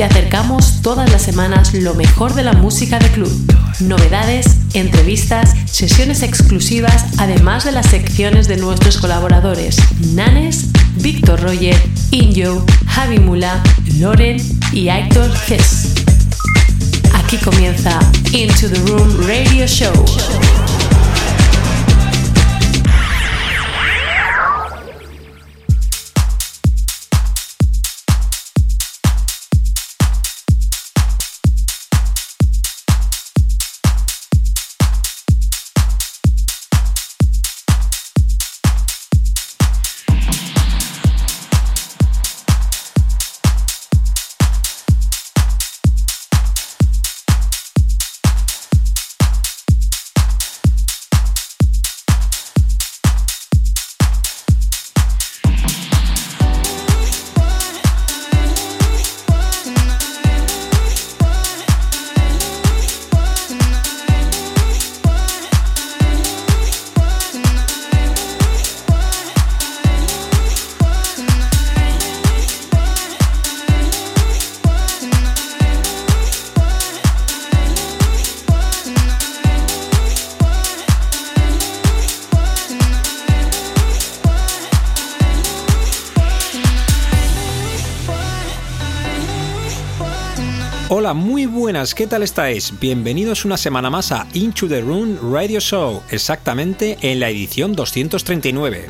Te acercamos todas las semanas lo mejor de la música de club, novedades, entrevistas, sesiones exclusivas, además de las secciones de nuestros colaboradores Nanes, Víctor Roger, Injo, Javi Mula, Loren y Héctor Hess. Aquí comienza Into the Room Radio Show. Buenas, ¿qué tal estáis? Bienvenidos una semana más a Into the Room Radio Show, exactamente en la edición 239.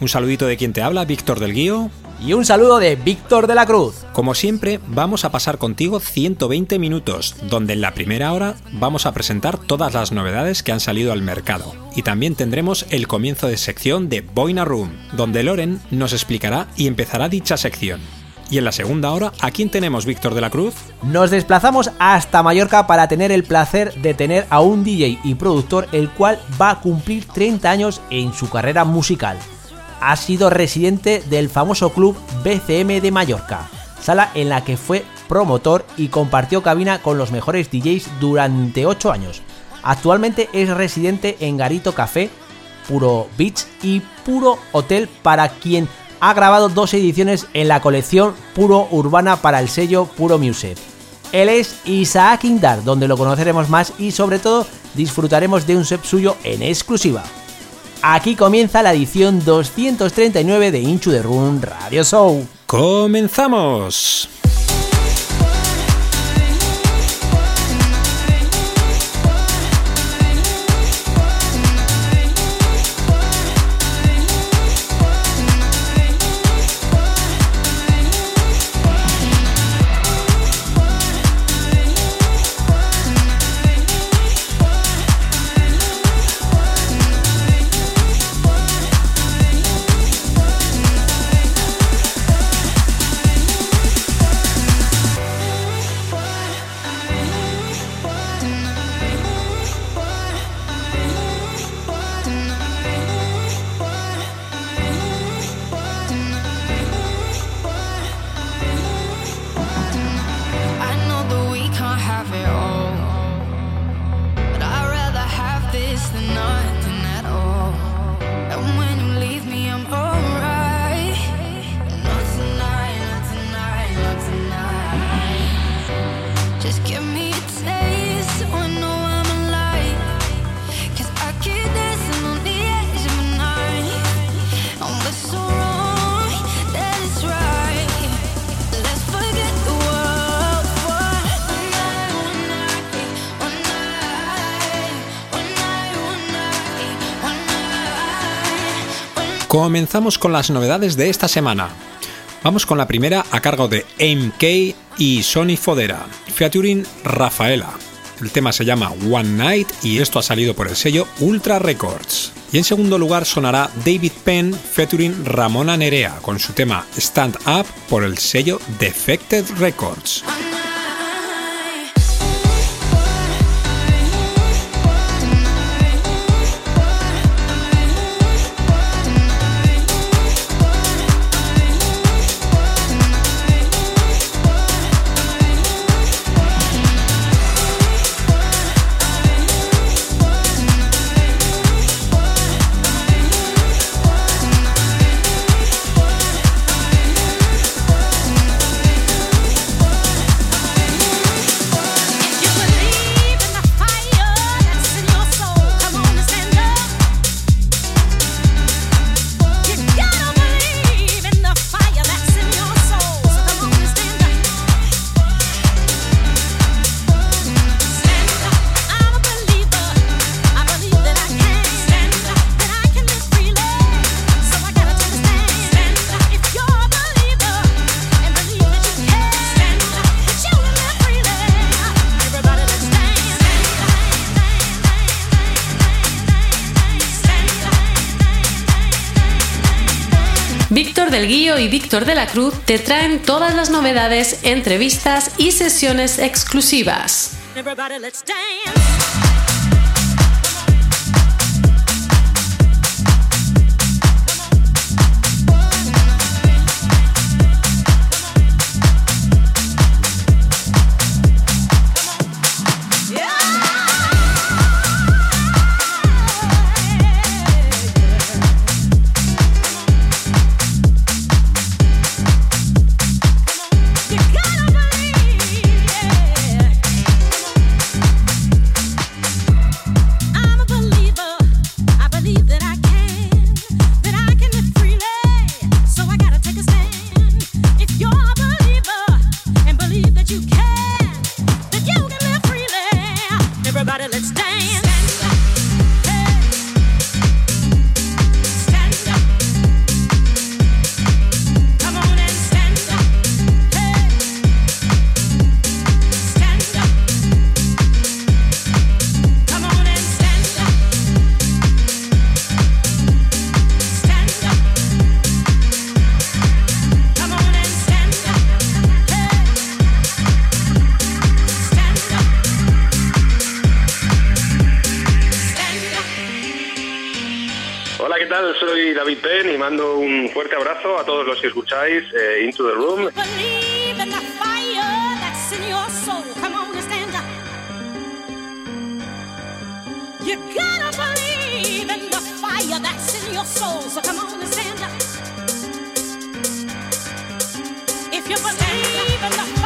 Un saludito de quien te habla, Víctor del Guío. Y un saludo de Víctor de la Cruz. Como siempre, vamos a pasar contigo 120 minutos, donde en la primera hora vamos a presentar todas las novedades que han salido al mercado. Y también tendremos el comienzo de sección de Boina Room, donde Loren nos explicará y empezará dicha sección. Y en la segunda hora, ¿a quién tenemos, Víctor de la Cruz? Nos desplazamos hasta Mallorca para tener el placer de tener a un DJ y productor el cual va a cumplir 30 años en su carrera musical. Ha sido residente del famoso club BCM de Mallorca, sala en la que fue promotor y compartió cabina con los mejores DJs durante 8 años. Actualmente es residente en Garito Café, Puro Beach y Puro Hotel para quien ha grabado dos ediciones en la colección Puro Urbana para el sello Puro Music. Él es Isaac Indar, donde lo conoceremos más y sobre todo disfrutaremos de un set suyo en exclusiva. Aquí comienza la edición 239 de Inchu de Run Radio Show. ¡Comenzamos! Comenzamos con las novedades de esta semana. Vamos con la primera a cargo de MK y Sony Fodera, featuring Rafaela. El tema se llama One Night y esto ha salido por el sello Ultra Records. Y en segundo lugar sonará David Penn featuring Ramona Nerea con su tema Stand Up por el sello Defected Records. Del Guillo y Víctor de la Cruz te traen todas las novedades, entrevistas y sesiones exclusivas. Into the Room. You gotta believe in the fire that's in your soul. So come on and stand up. If you believe in the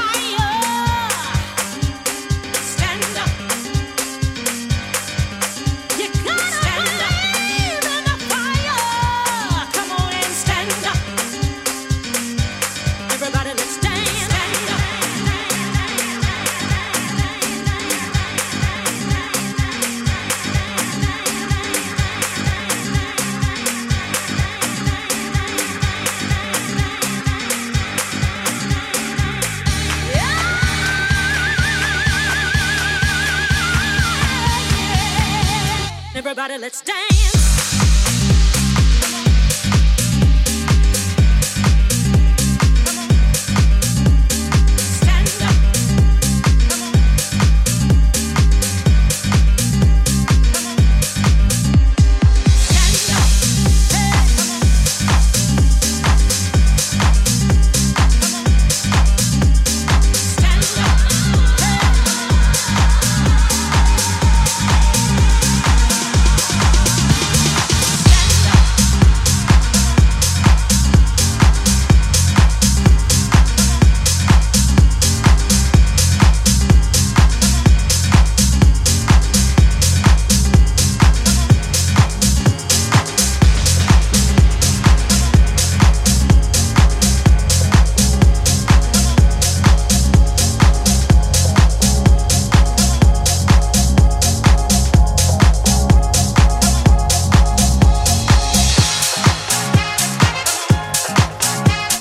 let's dance.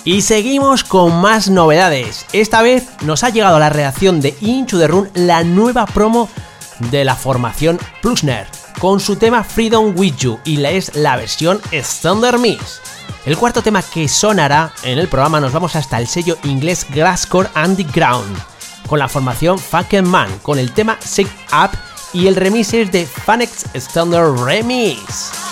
Y seguimos con más novedades. Esta vez nos ha llegado la reacción de Into the Run, la nueva promo de la formación Plusner. con su tema Freedom With You y la es la versión Standard Mix. El cuarto tema que sonará en el programa nos vamos hasta el sello inglés Glasscore Underground con la formación Fucking Man con el tema Shake Up y el remix es de Fanex Standard Remix.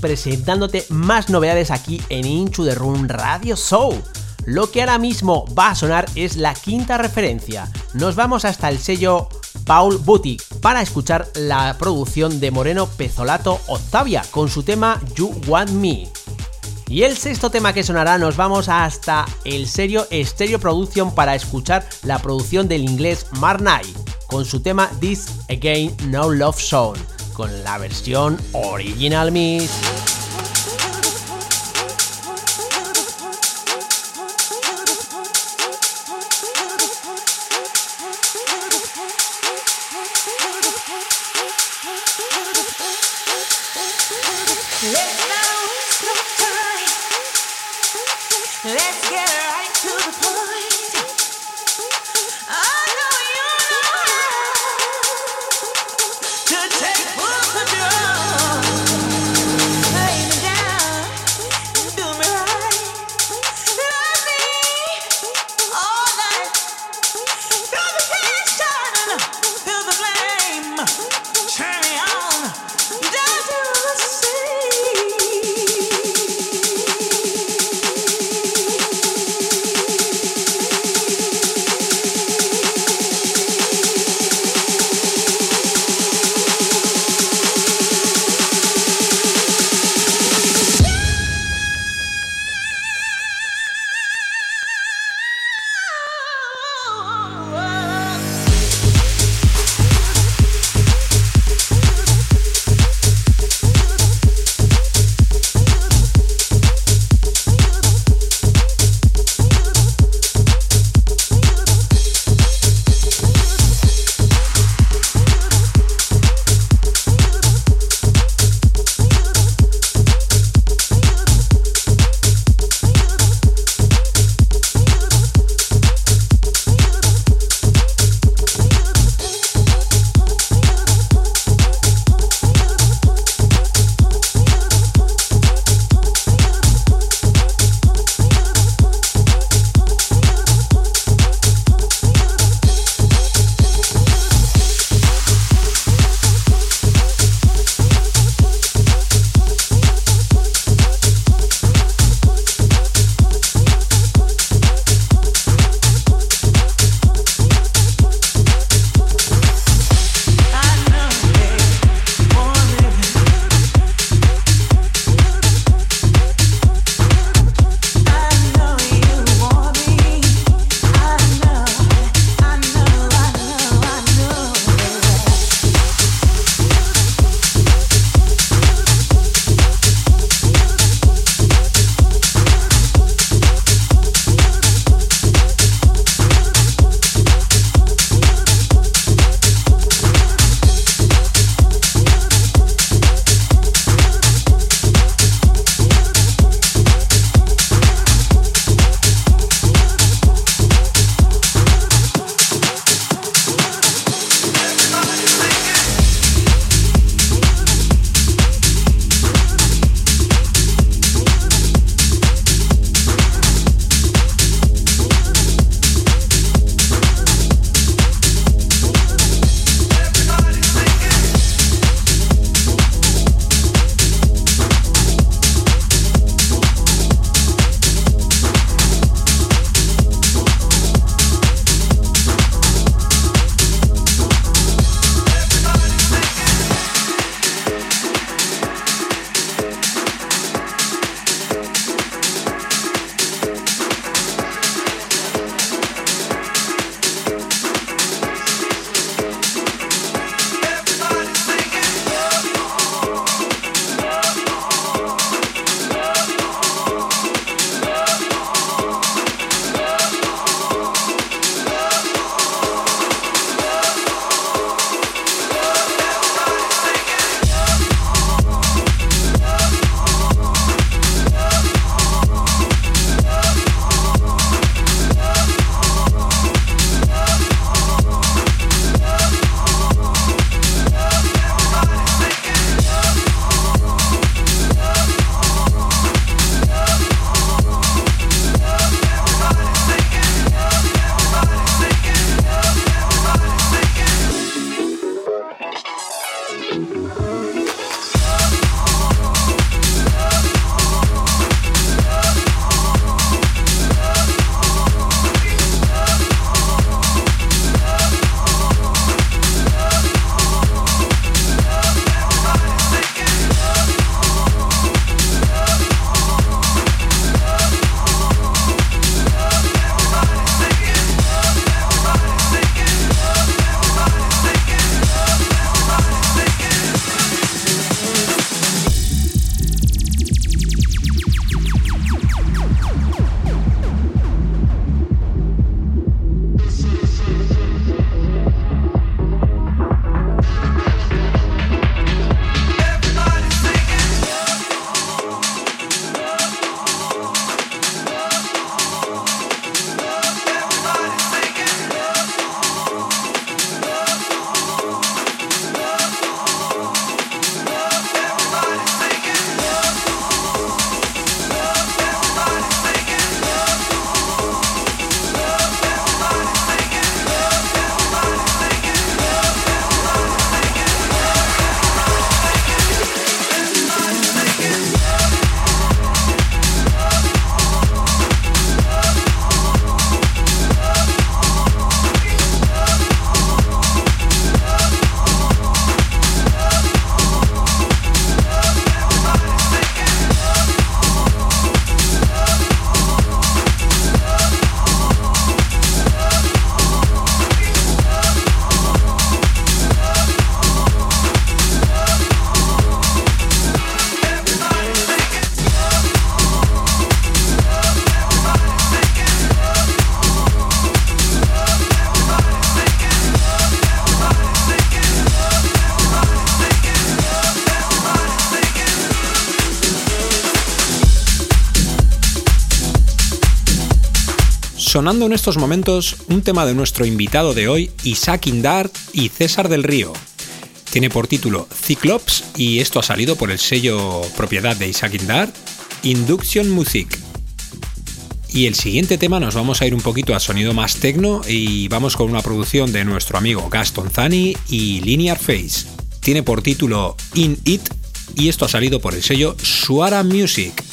Presentándote más novedades aquí en Into the Room Radio Show. Lo que ahora mismo va a sonar es la quinta referencia. Nos vamos hasta el sello Paul Boutique para escuchar la producción de Moreno Pezolato Octavia con su tema You Want Me. Y el sexto tema que sonará nos vamos hasta el sello Stereo Production para escuchar la producción del inglés Marnay con su tema This Again No Love Song con la versión Original Mix. Sonando en estos momentos un tema de nuestro invitado de hoy, Isaac Indart y César del Río. Tiene por título Cyclops y esto ha salido por el sello propiedad de Isaac Indart, Induction Music. Y el siguiente tema nos vamos a ir un poquito a sonido más tecno y vamos con una producción de nuestro amigo Gaston Zani y Linear Face. Tiene por título In It y esto ha salido por el sello Suara Music.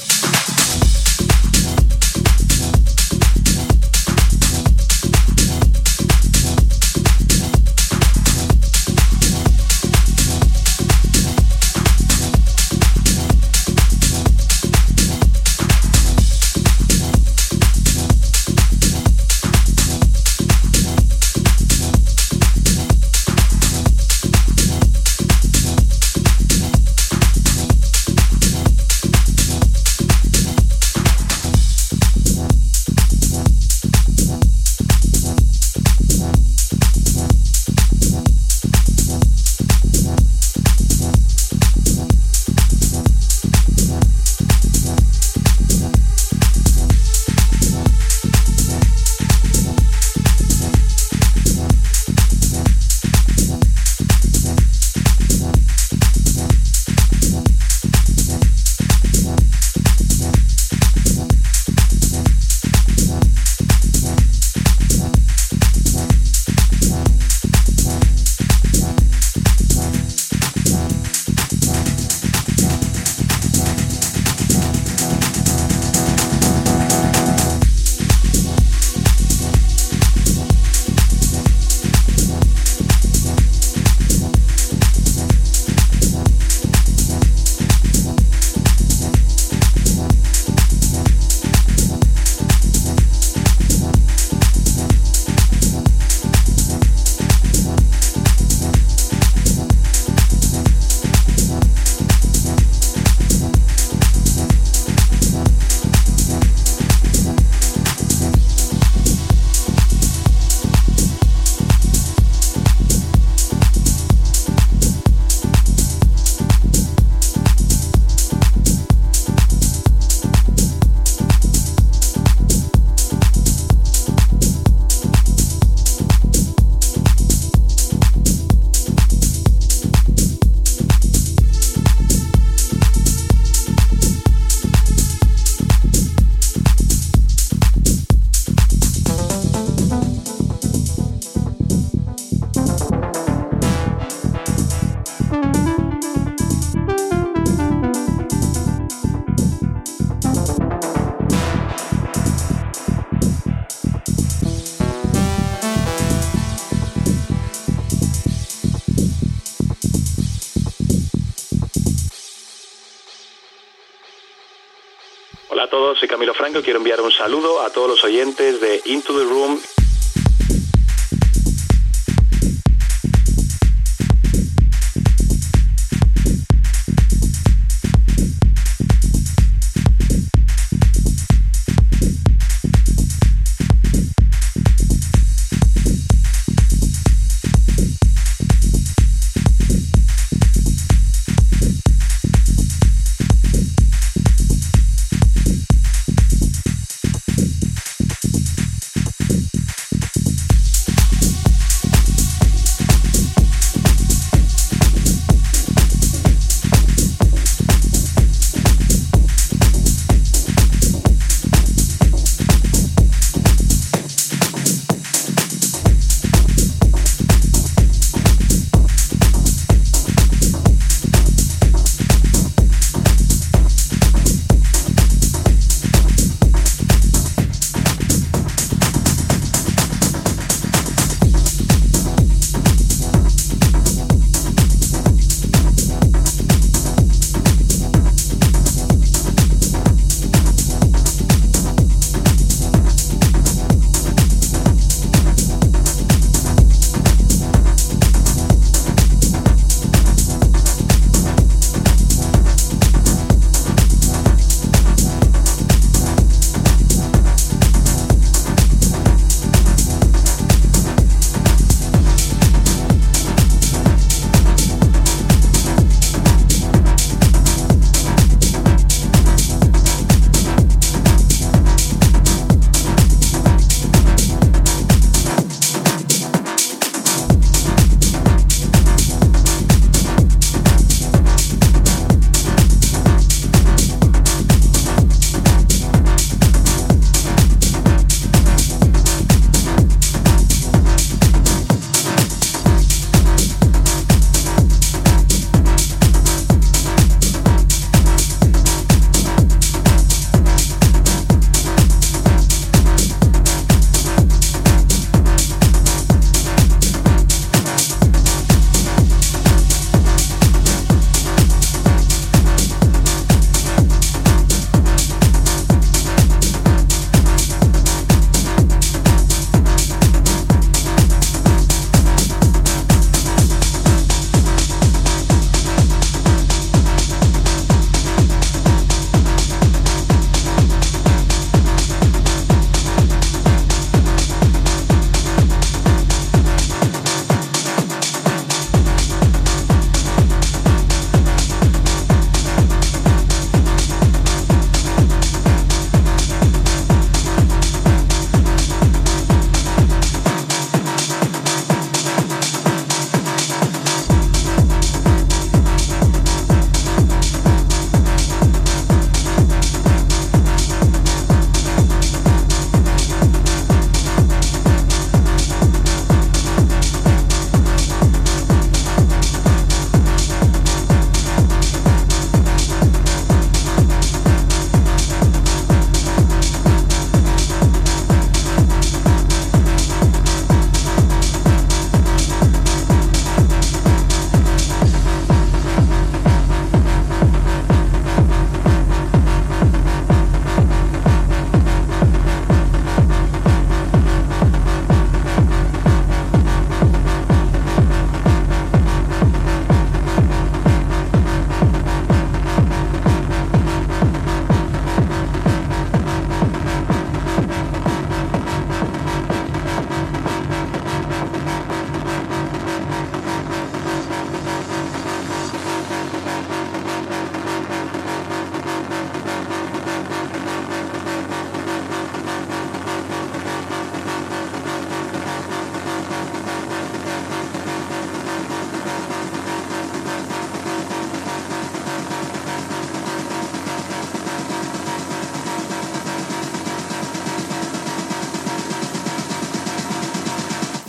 Quiero enviar un saludo a todos los oyentes de Into the Room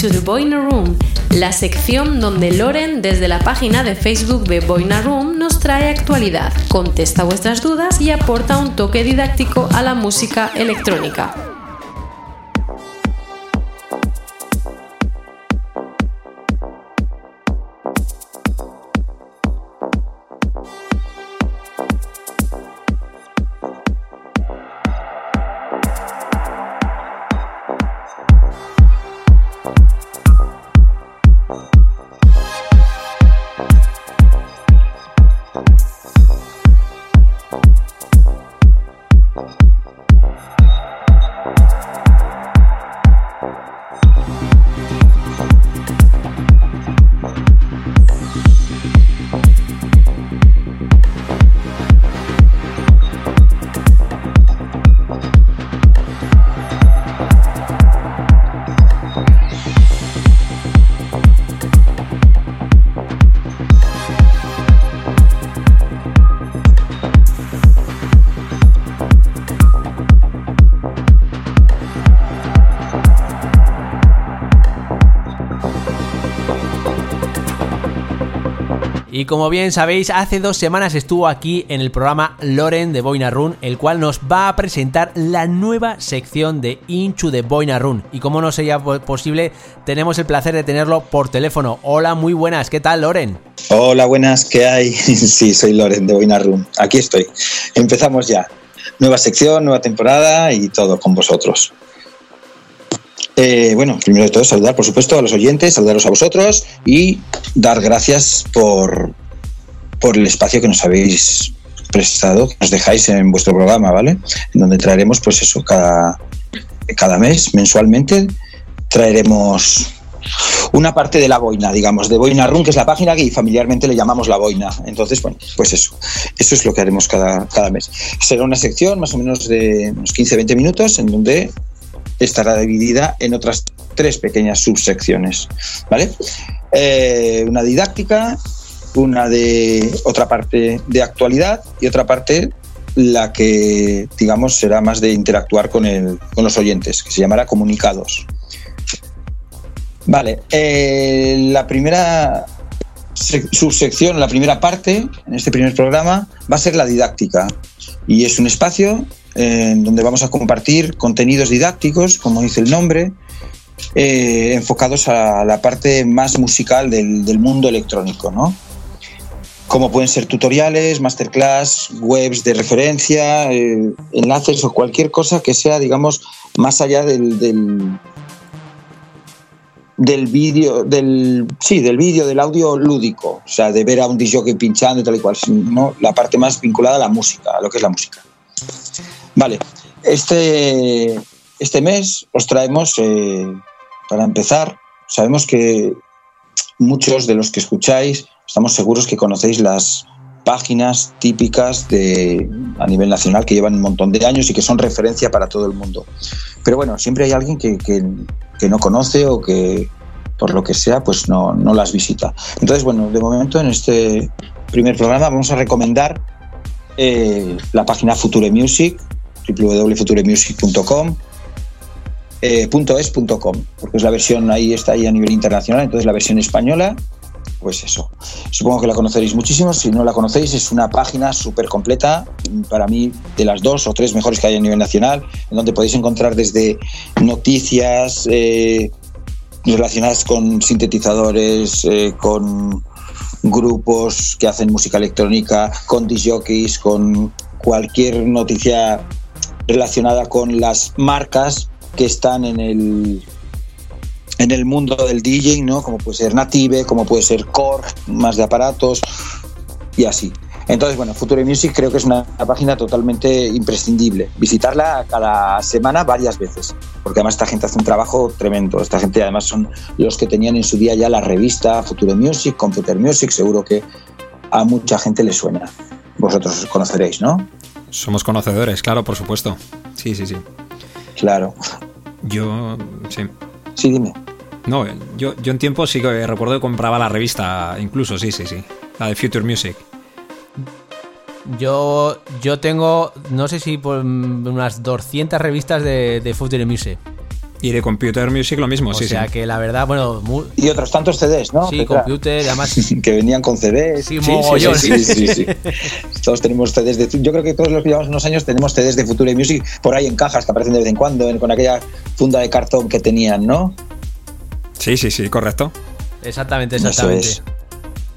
Into the Boiler Room, la sección donde Loren desde la página de Facebook de Boiler Room nos trae actualidad, contesta vuestras dudas y aporta un toque didáctico a la música electrónica. Y como bien sabéis, hace dos semanas estuvo aquí en el programa Loren de Boina Run, el cual nos va a presentar la nueva sección de Into the Boina Run. Y como no sería po- posible, tenemos el placer de tenerlo por teléfono. Hola, muy buenas, ¿qué tal, Loren? Hola, buenas, ¿qué hay? Sí, soy Loren de Boina Room. Aquí estoy. Empezamos ya. Nueva sección, nueva temporada y todo con vosotros. Eh, bueno, primero de todo, saludar, por supuesto, a los oyentes, saludaros a vosotros y dar gracias por, por el espacio que nos habéis prestado, que nos dejáis en vuestro programa, ¿vale? En donde traeremos, pues eso, cada, cada mes, mensualmente, traeremos una parte de la boina, digamos, de Boina Room, que es la página que familiarmente le llamamos la boina. Entonces, bueno, pues eso. Eso es lo que haremos cada, cada mes. Será una sección más o menos de unos 15-20 minutos en donde estará dividida en otras tres pequeñas subsecciones, ¿vale? Eh, una didáctica, una de otra parte de actualidad y otra parte la que, digamos, será más de interactuar con, el, con los oyentes, que se llamará comunicados. Vale, eh, la primera sec- subsección, la primera parte en este primer programa va a ser la didáctica y es un espacio eh, en donde vamos a compartir contenidos didácticos, como dice el nombre, eh, enfocados a la parte más musical del, mundo electrónico, ¿no? Como pueden ser tutoriales, masterclass, webs de referencia, eh, enlaces o cualquier cosa que sea, digamos, más allá del, del vídeo, del sí, del vídeo, del audio lúdico, o sea, de ver a un disjockey pinchando y tal y cual, sino la parte más vinculada a la música, a lo que es la música. Vale, este, este mes os traemos, eh, para empezar, sabemos que muchos de los que escucháis, estamos seguros que conocéis las páginas típicas de, a nivel nacional que llevan un montón de años y que son referencia para todo el mundo. Pero bueno, siempre hay alguien que, que, que no conoce o que, por lo que sea, pues no, no las visita. Entonces, bueno, de momento en este primer programa vamos a recomendar eh, la página Future Music, www.futuremusic.com, eh, .es.com, porque es la versión, ahí está ahí a nivel internacional, entonces la versión española, pues eso. Supongo que la conoceréis muchísimo, si no la conocéis es una página súper completa, para mí de las dos o tres mejores que hay a nivel nacional, en donde podéis encontrar desde noticias eh, relacionadas con sintetizadores, eh, con grupos que hacen música electrónica, con disjockeys, con cualquier noticia relacionada con las marcas que están en el en el mundo del DJ, ¿no? Como puede ser Native, como puede ser Core, más de aparatos y así. Entonces, bueno, Future Music creo que es una página totalmente imprescindible. Visitarla cada semana varias veces, porque además esta gente hace un trabajo tremendo. Esta gente además son los que tenían en su día ya la revista Future Music, Computer Music, seguro que a mucha gente le suena. Vosotros conoceréis, ¿no? Somos conocedores, claro, por supuesto. Sí, sí, sí. Claro. Yo, sí. Sí, dime. No, yo, yo en tiempo sí que recuerdo que compraba la revista, incluso, sí, sí, sí. La de Future Music. Yo, yo tengo, no sé si por unas 200 revistas de, de Future Music. Y de Computer Music lo mismo, O sí, sea sí. que la verdad, bueno, mu- Y otros tantos CDs, ¿no? sí, Petra? computer, además. que venían con CDs. Sí, sí, sí, sí, sí. Todos tenemos CDs de. Yo creo que todos los que llevamos unos años tenemos CDs de Future Music por ahí en cajas que aparecen de vez en cuando, en- con aquella funda de cartón que tenían, ¿no? Sí, sí, sí, correcto. Exactamente, Eso exactamente. es.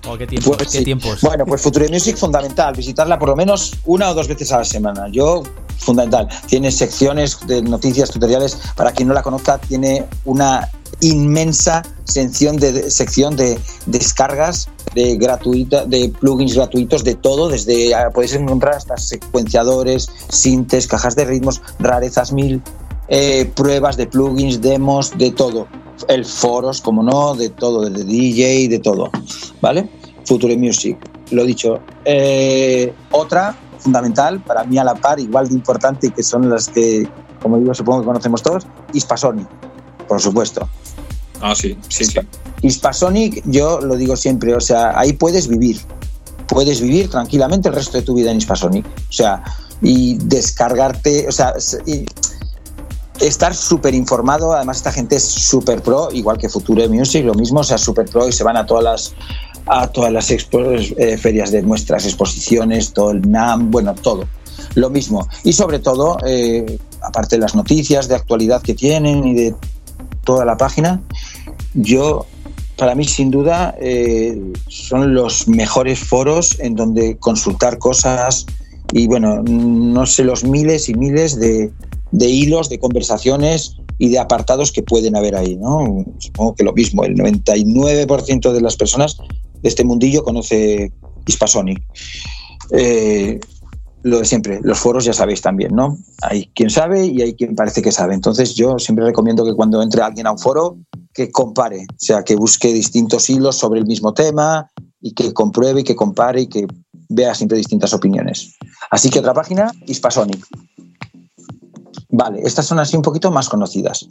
Oh, qué tiempos, Pues qué sí. tiempos. Bueno, pues Future Music fundamental, visitarla por lo menos una o dos veces a la semana. Yo, fundamental. Tiene secciones de noticias, tutoriales. Para quien no la conozca, tiene una inmensa sección de, de- sección de descargas de gratuita, de plugins gratuitos de todo, desde ah, podéis encontrar hasta secuenciadores, sintes, cajas de ritmos, rarezas mil, eh, pruebas de plugins, demos, de todo. El foros, como no, de todo, de DJ, de todo. ¿Vale? Future Music, lo dicho. Eh, otra fundamental, para mí a la par, igual de importante, que son las que, como digo, supongo que conocemos todos, Hispasonic, por supuesto. Ah, sí, sí, sí. Hispasonic, yo lo digo siempre, o sea, ahí puedes vivir. Puedes vivir tranquilamente el resto de tu vida en Hispasonic. O sea, y descargarte, o sea, y estar súper informado. Además, esta gente es súper pro, igual que Future Music, lo mismo, o sea, súper pro y se van a todas las a todas las eh, ferias de muestras, exposiciones, todo el NAM, bueno, todo. Lo mismo. Y sobre todo, eh, aparte de las noticias de actualidad que tienen y de toda la página, yo, para mí, sin duda, eh, son los mejores foros en donde consultar cosas y, bueno, no sé, los miles y miles de, de hilos, de conversaciones y de apartados que pueden haber ahí, ¿no? Supongo que lo mismo, el 99% de las personas de este mundillo conoce Hispasonic. Eh, lo de siempre, los foros ya sabéis también, ¿no? Hay quien sabe y hay quien parece que sabe. Entonces yo siempre recomiendo que cuando entre alguien a un foro, que compare, o sea, que busque distintos hilos sobre el mismo tema y que compruebe y que compare y que vea siempre distintas opiniones. Así que otra página, Hispasonic. Vale, estas son así un poquito más conocidas.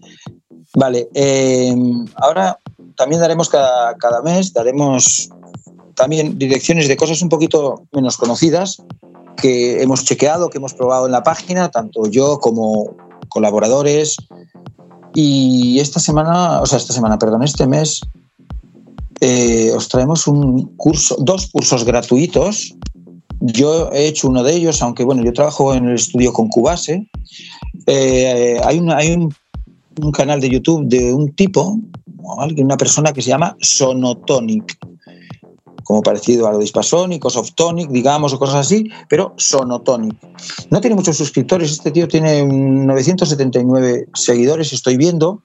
Vale, eh, ahora también daremos cada, cada mes, daremos también direcciones de cosas un poquito menos conocidas que hemos chequeado, que hemos probado en la página, tanto yo como colaboradores. Y esta semana, o sea, esta semana, perdón, este mes, eh, os traemos un curso, dos cursos gratuitos. Yo he hecho uno de ellos, aunque bueno, yo trabajo en el estudio con Cubase. Eh, hay hay un, canal de YouTube de un tipo, una persona que se llama Sonotonic como parecido a lo de Hispasonic o Softonic, digamos, o cosas así, pero Sonotonic. No tiene muchos suscriptores, este tío tiene 979 seguidores, estoy viendo,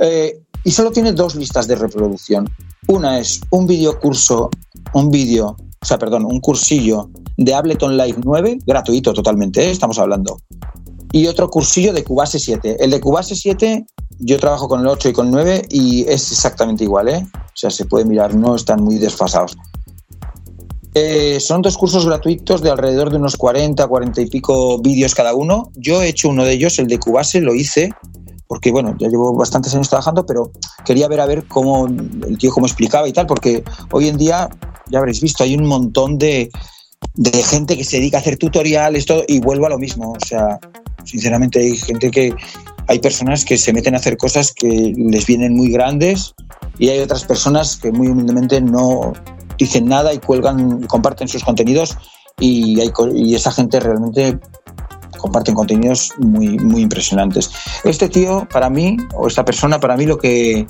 eh, y solo tiene dos listas de reproducción. Una es un video curso, un vídeo, o sea, perdón, un cursillo de Ableton Live 9, gratuito totalmente, ¿eh? estamos hablando. Y otro cursillo de Cubase 7. El de Cubase 7, yo trabajo con el 8 y con el 9 y es exactamente igual, ¿eh? O sea, se puede mirar, no están muy desfasados. Eh, son dos cursos gratuitos de alrededor de unos 40, 40 y pico vídeos cada uno. Yo he hecho uno de ellos, el de Cubase, lo hice porque, bueno, ya llevo bastantes años trabajando, pero quería ver a ver cómo el tío cómo explicaba y tal, porque hoy en día, ya habréis visto, hay un montón de, de gente que se dedica a hacer tutoriales todo, y vuelvo a lo mismo. O sea, sinceramente hay gente que, hay personas que se meten a hacer cosas que les vienen muy grandes y hay otras personas que muy humildemente no dicen nada y cuelgan comparten sus contenidos y, y esa gente realmente comparten contenidos muy, muy impresionantes. Este tío, para mí, o esta persona, para mí lo que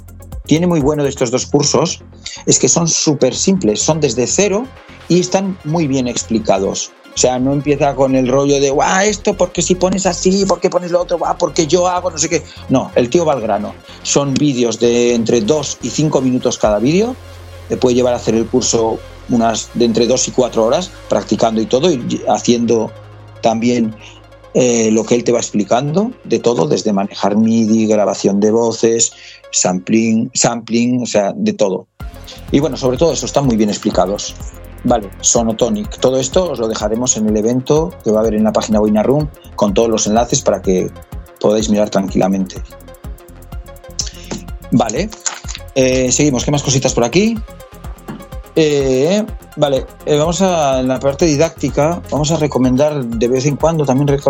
tiene muy bueno de estos dos cursos es que son súper simples, son desde cero y están muy bien explicados. O sea, no empieza con el rollo de, guau, esto porque si pones así, porque pones lo otro, guau, porque yo hago no sé qué. No, el tío va al grano. Son vídeos de entre 2 y 5 minutos cada vídeo. Te puede llevar a hacer el curso unas de entre 2 y 4 horas, practicando y todo, y haciendo también eh, lo que él te va explicando de todo, desde manejar MIDI, grabación de voces, sampling, sampling, o sea, de todo. Y bueno, sobre todo eso, están muy bien explicados. Vale, Sonotonic. Todo esto os lo dejaremos en el evento que va a haber en la página Wina Room con todos los enlaces para que podáis mirar tranquilamente. Vale, eh, seguimos. ¿Qué más cositas por aquí? Eh, vale, eh, vamos a en la parte didáctica, vamos a recomendar de vez en cuando también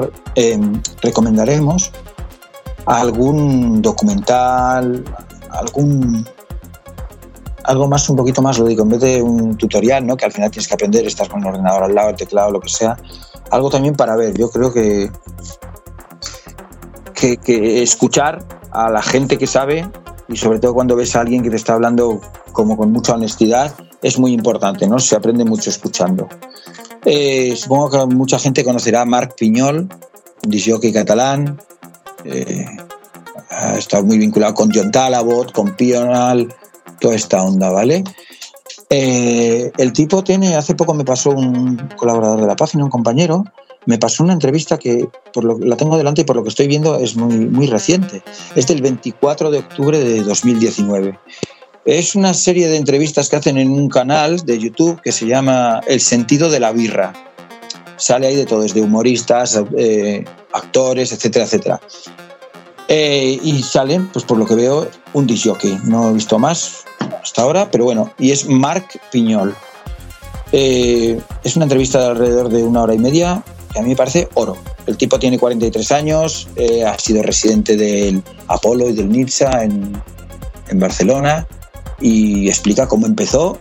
recomendaremos algún documental, algún algo más, un poquito más lúdico, en vez de un tutorial, ¿no? Que al final tienes que aprender, estás con el ordenador al lado, el teclado, lo que sea. Algo también para ver. Yo creo que, que, escuchar a la gente que sabe y sobre todo cuando ves a alguien que te está hablando como con mucha honestidad, es muy importante, ¿no? Se aprende mucho escuchando. Eh, supongo que mucha gente conocerá a Marc Piñol, disjockey catalán. Eh, ha estado muy vinculado con John Talabot, con Pional, toda esta onda, ¿vale? Eh, el tipo tiene, hace poco me pasó un colaborador de la página, un compañero, me pasó una entrevista que por lo, la tengo delante y por lo que estoy viendo es muy, muy reciente. Es del 24 de octubre de 2019. Es una serie de entrevistas que hacen en un canal de YouTube que se llama El sentido de la birra. Sale ahí de todo, desde humoristas, eh, actores, etcétera, etcétera. Eh, y salen, pues por lo que veo, un disjockey. No he visto más hasta ahora, pero bueno, y es Marc Piñol. Eh, es una entrevista de alrededor de una hora y media que a mí me parece oro. El tipo tiene 43 años, ha sido residente del Apolo y del Nipsa en, en Barcelona y explica cómo empezó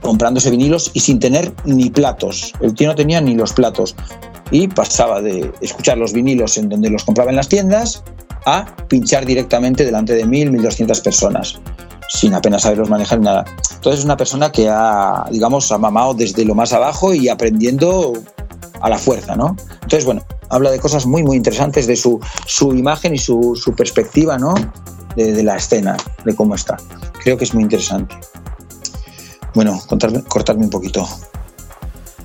comprándose vinilos y sin tener ni platos. El tío no tenía ni los platos y pasaba de escuchar los vinilos en donde los compraba en las tiendas a pinchar directamente delante de mil, mil doscientas personas sin apenas saberlos manejar nada. Entonces es una persona que ha, digamos, ha mamado desde lo más abajo y aprendiendo a la fuerza, ¿no? Entonces, bueno, habla de cosas muy, muy interesantes de su, su imagen y su, su perspectiva, ¿no? De, la escena, de cómo está. Creo que es muy interesante. Bueno, contarme, cortarme un poquito.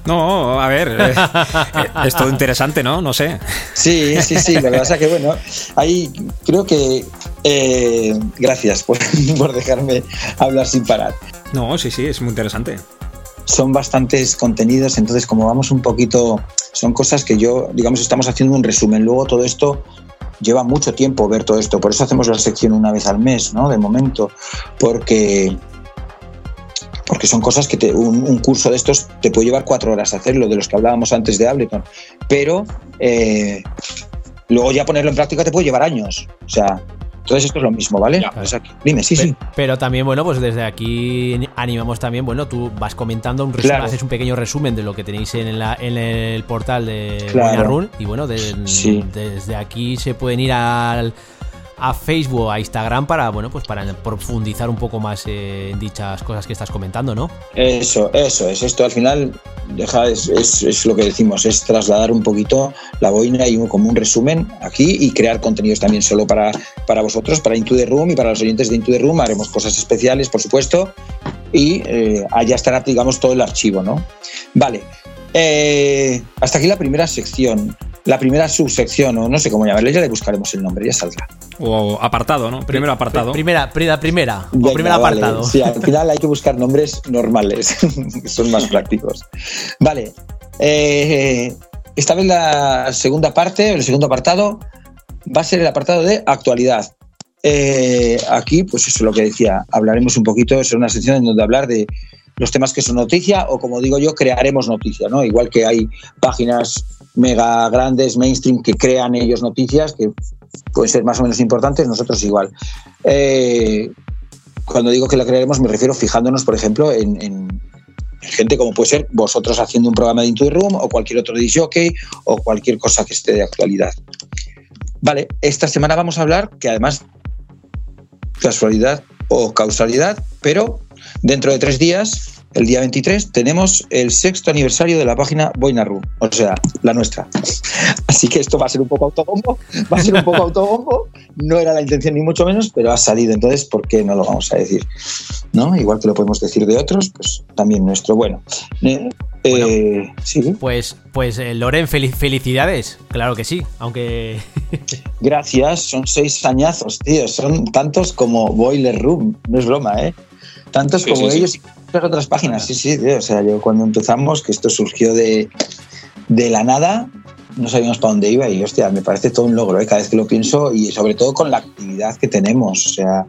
No, a ver, eh, eh, es todo interesante, ¿no? No sé. Sí, sí, sí, lo que pasa es que, bueno, ahí creo que... Eh, gracias por, por dejarme hablar sin parar. No, sí, sí, es muy interesante son bastantes contenidos, entonces como vamos un poquito, son cosas que yo, digamos, estamos haciendo un resumen. Luego todo esto lleva mucho tiempo ver todo esto, por eso hacemos la sección una vez al mes, ¿no? De momento, porque porque son cosas que te, un, curso de estos te puede llevar cuatro horas hacerlo, de los que hablábamos antes de Ableton, pero eh, luego ya ponerlo en práctica te puede llevar años. O sea, entonces esto es lo mismo, ¿vale? Ya, pues aquí. Dime, sí, pero, sí. Pero también, bueno, pues desde aquí animamos también, bueno, tú vas comentando un resumen, claro. haces un pequeño resumen de lo que tenéis en, la, en el portal de claro. Run y bueno, de, sí. desde aquí se pueden ir al a Facebook o a Instagram para bueno pues para profundizar un poco más eh, en dichas cosas que estás comentando, ¿no? Eso, eso es. Esto al final deja es, es, lo que decimos, es trasladar un poquito la boina y un, como un resumen aquí y crear contenidos también solo para, para vosotros, para Into the Room y para los oyentes de Into the Room. Haremos cosas especiales, por supuesto, y eh, allá estará, digamos, todo el archivo, ¿no? Vale. Eh, hasta aquí la primera sección la primera subsección, o no sé cómo llamarle, ya le buscaremos el nombre, ya saldrá. O apartado, ¿no? Primero apartado. Primera, primera, primera. Venga, o primer apartado. Vale. Sí, al final hay que buscar nombres normales, que son más prácticos. Vale. Eh, esta vez la segunda parte, el segundo apartado, va a ser el apartado de actualidad. Eh, aquí, pues eso es lo que decía, hablaremos un poquito, es una sección en donde hablar de los temas que son noticia o como digo yo, crearemos noticia, ¿no? Igual que hay páginas mega grandes, mainstream, que crean ellos noticias, que pueden ser más o menos importantes, nosotros igual. Eh, cuando digo que la crearemos me refiero fijándonos, por ejemplo, en, en gente como puede ser vosotros haciendo un programa de the Room o cualquier otro DJ o cualquier cosa que esté de actualidad. Vale, esta semana vamos a hablar que además casualidad o causalidad, pero dentro de tres días el día 23, tenemos el sexto aniversario de la página Boina Room, o sea, la nuestra. Así que esto va a ser un poco autobombo, va a ser un poco autobombo, no era la intención ni mucho menos, pero ha salido, entonces, ¿por qué no lo vamos a decir? ¿No? Igual que lo podemos decir de otros, pues también nuestro. Bueno, eh, bueno ¿sí? pues, pues eh, Loren, felicidades, claro que sí, aunque... Gracias, son seis añazos, tío, son tantos como Boiler Room, no es broma, ¿eh? Tantos Sí, como sí, sí. ellos y otras páginas, sí, sí, tío. o sea, yo cuando empezamos, que esto surgió de, de la nada, no sabíamos para dónde iba y, hostia, me parece todo un logro, ¿eh? cada vez que lo pienso y sobre todo con la actividad que tenemos, o sea,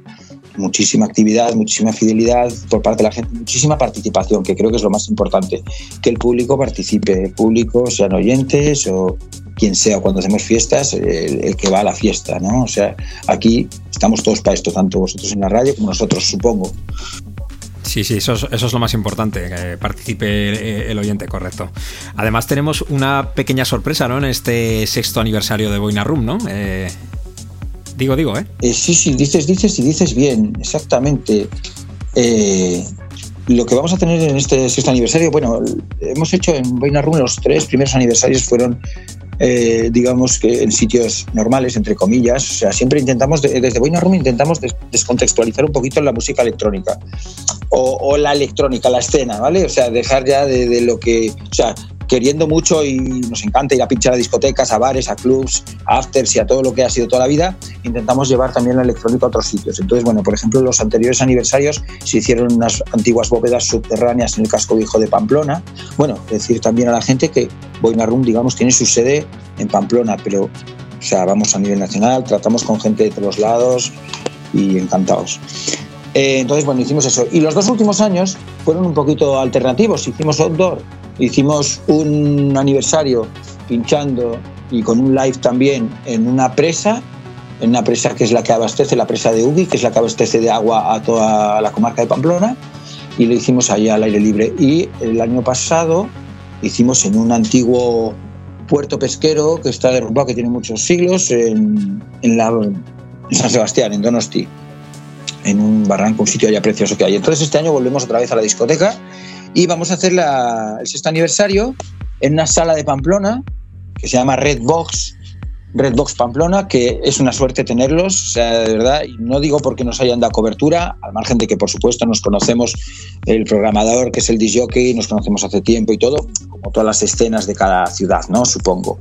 muchísima actividad, muchísima fidelidad por parte de la gente, muchísima participación, que creo que es lo más importante, que el público participe, el público, sean oyentes o quien sea, cuando hacemos fiestas, el, el que va a la fiesta, ¿no? O sea, aquí estamos todos para esto, tanto vosotros en la radio como nosotros, supongo. Sí, sí, eso es, lo más importante, que participe el oyente, correcto. Además tenemos una pequeña sorpresa, ¿no? En este sexto aniversario de Boina Room, ¿no? Eh, digo, digo, ¿eh? Eh, sí, sí, dices, dices y dices bien, exactamente. Eh, lo que vamos a tener en este sexto aniversario, bueno, hemos hecho en Boina Room los tres primeros aniversarios fueron, eh, digamos que en sitios normales, entre comillas. O sea, siempre intentamos, de- desde Boina Room intentamos des- descontextualizar un poquito la música electrónica o, o la electrónica, la escena, ¿vale? O sea, dejar ya de, de lo que, o sea, queriendo mucho y nos encanta ir a pinchar a discotecas, a bares, a clubs, a afters y a todo lo que ha sido toda la vida, intentamos llevar también la electrónica a otros sitios. Entonces, bueno, por ejemplo, los anteriores aniversarios se hicieron unas antiguas bóvedas subterráneas en el casco viejo de Pamplona. Bueno, decir también a la gente que Boina Room, digamos, tiene su sede en Pamplona, pero, o sea, vamos a nivel nacional, tratamos con gente de todos lados y encantados. Eh, entonces, bueno, hicimos eso. Y los dos últimos años fueron un poquito alternativos. Hicimos outdoor, hicimos un aniversario pinchando y con un live también en una presa, en una presa que es la que abastece, la presa de Ugi, que es la que abastece de agua a toda la comarca de Pamplona, y lo hicimos allá al aire libre. Y el año pasado hicimos en un antiguo puerto pesquero que está derrumbado, que tiene muchos siglos, en, en la, en San Sebastián, en Donosti en un barranco, un sitio allá precioso que hay. Entonces este año volvemos otra vez a la discoteca y vamos a hacer la- el sexto aniversario en una sala de Pamplona que se llama Red Box, Red Box Pamplona, que es una suerte tenerlos, o sea, de verdad, y no digo porque nos hayan dado cobertura, al margen de que por supuesto nos conocemos el programador, que es el disjockey, nos conocemos hace tiempo y todo, como todas las escenas de cada ciudad, ¿no? Supongo.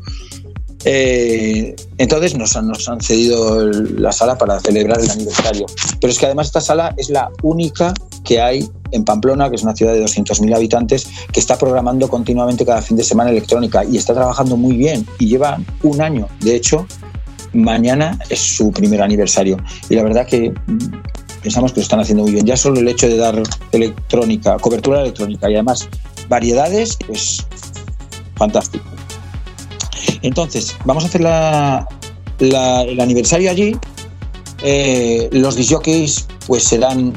Eh, entonces nos han, nos han cedido la sala para celebrar el aniversario. Pero es que además esta sala es la única que hay en Pamplona, que es una ciudad de 200.000 habitantes, que está programando continuamente cada fin de semana electrónica y está trabajando muy bien y lleva un año. De hecho, mañana es su primer aniversario. Y la verdad que mm, pensamos que lo están haciendo muy bien. Ya solo el hecho de dar electrónica, cobertura electrónica y además variedades, pues fantástico. Entonces, vamos a hacer el aniversario allí. Eh, los disjockeys pues serán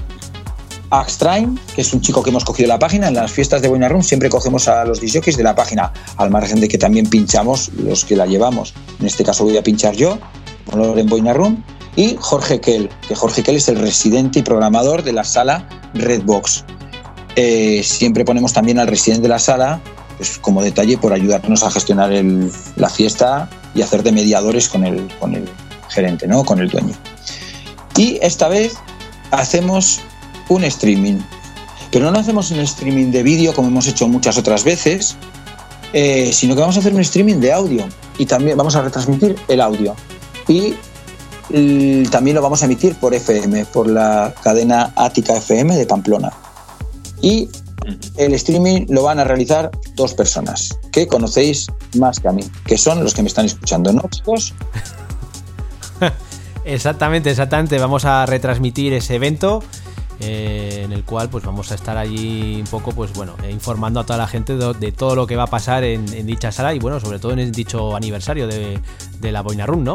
Axtrain, que es un chico que hemos cogido de la página. En las fiestas de Buena Room siempre cogemos a los disjockeys de la página, al margen de que también pinchamos los que la llevamos. En este caso voy a pinchar yo, en Boina Room. Y Jorge Kell, que Jorge Kell es el residente y programador de la sala Redbox. Eh, siempre ponemos también al residente de la sala como detalle por ayudarnos a gestionar la fiesta y hacer de mediadores con el, con el gerente, ¿no? con el dueño. Y esta vez hacemos un streaming, pero no hacemos un streaming de vídeo como hemos hecho muchas otras veces, eh, sino que vamos a hacer un streaming de audio y también vamos a retransmitir el audio. Y y también lo vamos a emitir por FM, por la cadena Ática FM de Pamplona. Y el streaming lo van a realizar dos personas que conocéis más que a mí, que son los que me están escuchando, ¿no, chicos? Exactamente, exactamente. Vamos a retransmitir ese evento. eh, en el cual pues vamos a estar allí un poco pues bueno eh, informando a toda la gente de, de todo lo que va a pasar en, en dicha sala y bueno sobre todo en el dicho aniversario de, de la Boina Room, ¿no?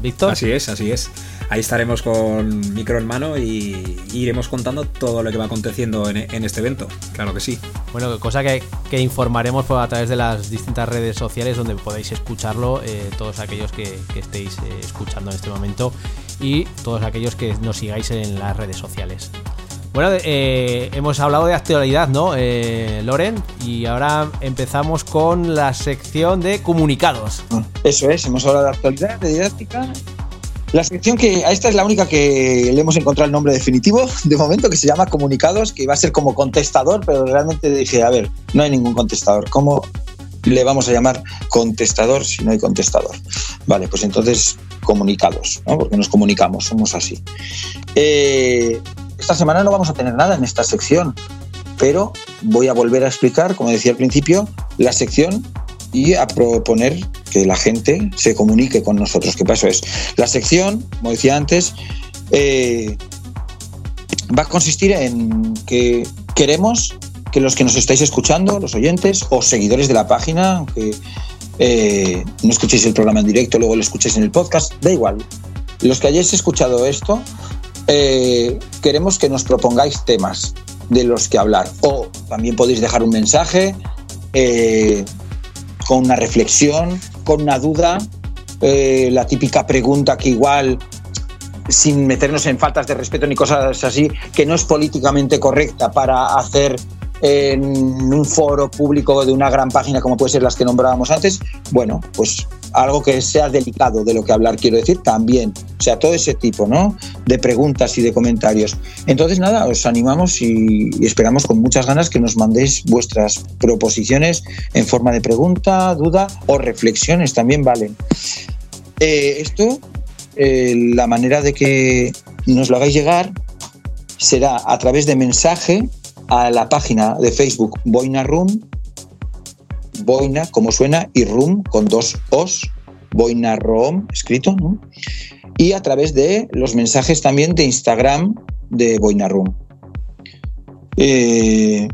Víctor. Así es, así es. Ahí estaremos con micro en mano y iremos contando todo lo que va aconteciendo en, en este evento. Claro que sí. Bueno, cosa que, que informaremos a través de las distintas redes sociales donde podéis escucharlo, eh, todos aquellos que, que estéis eh, escuchando en este momento y todos aquellos que nos sigáis en las redes sociales. Bueno, eh, hemos hablado de actualidad, ¿no, eh, Loren? Y ahora empezamos con la sección de comunicados. Eso es, hemos hablado de actualidad, de didáctica. La sección que a esta es la única que le hemos encontrado el nombre definitivo de momento, que se llama Comunicados, que iba a ser como contestador, pero realmente dije, a ver, no hay ningún contestador. ¿Cómo le vamos a llamar contestador si no hay contestador? Vale, pues entonces comunicados, ¿no? porque nos comunicamos, somos así. Eh, esta semana no vamos a tener nada en esta sección, pero voy a volver a explicar, como decía al principio, la sección y a proponer que la gente se comunique con nosotros. ¿Qué pasó? Es la sección, como decía antes, eh, va a consistir en que queremos que los que nos estáis escuchando, los oyentes o seguidores de la página, aunque eh, no escuchéis el programa en directo, luego lo escuchéis en el podcast, da igual. Los que hayáis escuchado esto, eh, queremos que nos propongáis temas de los que hablar. O también podéis dejar un mensaje con una reflexión, con una duda, eh, la típica pregunta que igual sin meternos en faltas de respeto ni cosas así, que no es políticamente correcta para hacer en un foro público de una gran página como puede ser las que nombrábamos antes, bueno, pues algo que sea delicado de lo que hablar, quiero decir, también. O sea, todo ese tipo, ¿no? De preguntas y de comentarios. Entonces, nada, os animamos y, esperamos con muchas ganas que nos mandéis vuestras proposiciones en forma de pregunta, duda o reflexiones, también valen. Eh, esto, eh, la manera de que nos lo hagáis llegar será a través de mensaje a la página de Facebook Boina Room, Boina como suena y Room con dos Os, Boina Room escrito, ¿no? y a través de los mensajes también de Instagram de Boina Room. Eh,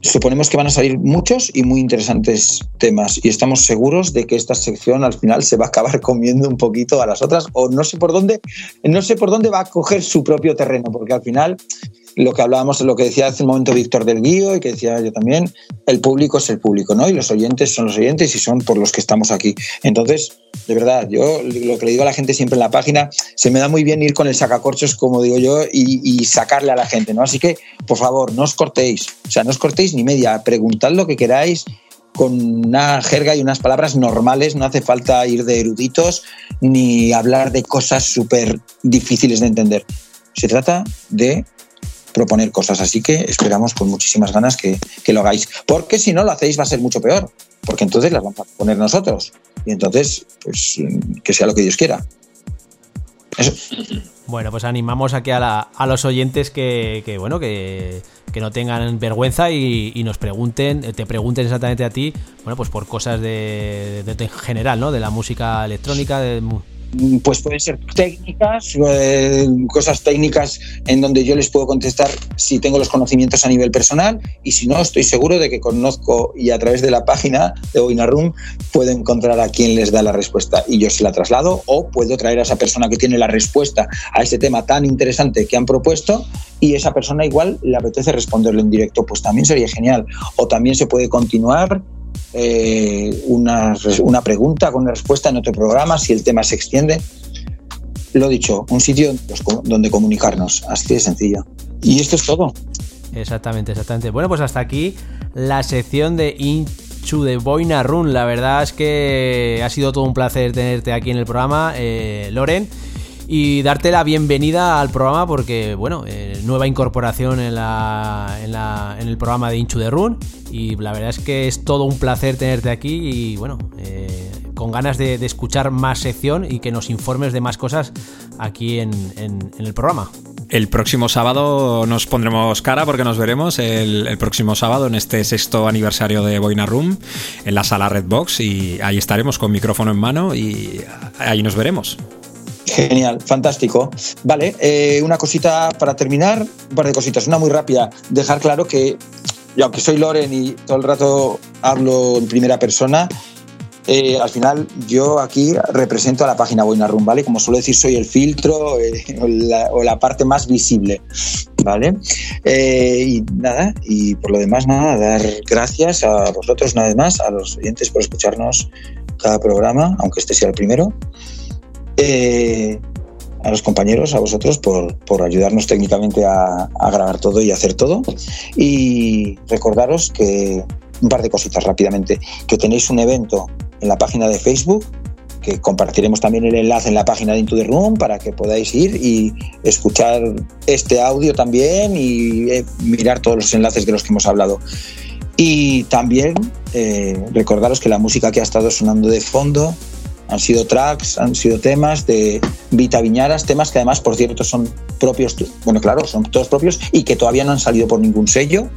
suponemos que van a salir muchos y muy interesantes temas y estamos seguros de que esta sección al final se va a acabar comiendo un poquito a las otras o no sé por dónde no sé por dónde va a coger su propio terreno porque al final lo que hablábamos, lo que decía hace un momento Víctor del Guío y que decía yo también, el público es el público, ¿no? Y los oyentes son los oyentes y son por los que estamos aquí. Entonces, de verdad, yo lo que le digo a la gente siempre en la página, se me da muy bien ir con el sacacorchos, como digo yo, y, y sacarle a la gente, ¿no? Así que, por favor, no os cortéis, o sea, no os cortéis ni media, preguntad lo que queráis con una jerga y unas palabras normales, no hace falta ir de eruditos ni hablar de cosas súper difíciles de entender. Se trata de proponer cosas. Así que esperamos con muchísimas ganas que, que, lo hagáis. Porque si no lo hacéis va a ser mucho peor. Porque entonces las vamos a poner nosotros. Y entonces, pues que sea lo que Dios quiera. Bueno, pues animamos aquí a, la, a los oyentes que, que bueno, que, que, no tengan vergüenza y, y, nos pregunten, te pregunten exactamente a ti, bueno, pues por cosas de, de, de general, ¿no? De la música electrónica, de, pues pueden ser técnicas, eh, cosas técnicas en donde yo les puedo contestar si tengo los conocimientos a nivel personal y si no, estoy seguro de que conozco y a través de la página de Boinarum puedo encontrar a quien les da la respuesta y yo se la traslado o puedo traer a esa persona que tiene la respuesta a ese tema tan interesante que han propuesto y esa persona igual le apetece responderlo en directo, pues también sería genial. O también se puede continuar eh, una, una, pregunta con una respuesta en otro programa si el tema se extiende. Lo dicho, un sitio donde comunicarnos, así de sencillo. Y esto es todo. Exactamente, exactamente. Bueno, pues hasta aquí la sección de Into the Boina Run. La verdad es que ha sido todo un placer tenerte aquí en el programa, eh, Loren y darte la bienvenida al programa porque, bueno, eh, nueva incorporación en, la, en, la, en, el programa de Inchu de Run y la verdad es que es todo un placer tenerte aquí y, bueno, eh, con ganas de, escuchar más sección y que nos informes de más cosas aquí en, en, en, el programa. El próximo sábado nos pondremos cara porque nos veremos el, el, próximo sábado en este sexto aniversario de Boina Room en la sala Redbox y ahí estaremos con micrófono en mano y ahí nos veremos. Genial, fantástico. Vale, eh, una cosita para terminar, un par de cositas, una muy rápida. Dejar claro que, y aunque soy Loren y todo el rato hablo en primera persona, eh, al final yo aquí represento a la página Boina Room, ¿vale? Como suelo decir, soy el filtro eh, o, la, o, la, parte más visible, ¿vale? Eh, y nada, y por lo demás, nada, dar gracias a vosotros una vez más, a los oyentes por escucharnos cada programa, aunque este sea el primero. Eh, a los compañeros, a vosotros, por, por ayudarnos técnicamente a, grabar todo y hacer todo. Y recordaros que un par de cositas rápidamente, que tenéis un evento en la página de Facebook, que compartiremos también el enlace en la página de Into the Room para que podáis ir y escuchar este audio también y eh, mirar todos los enlaces de los que hemos hablado. Y también eh, recordaros que la música que ha estado sonando de fondo han sido tracks, han sido temas de Vita Viñaras, temas que además, por cierto, son propios, bueno, claro, son todos propios y que todavía no han salido por ningún sello.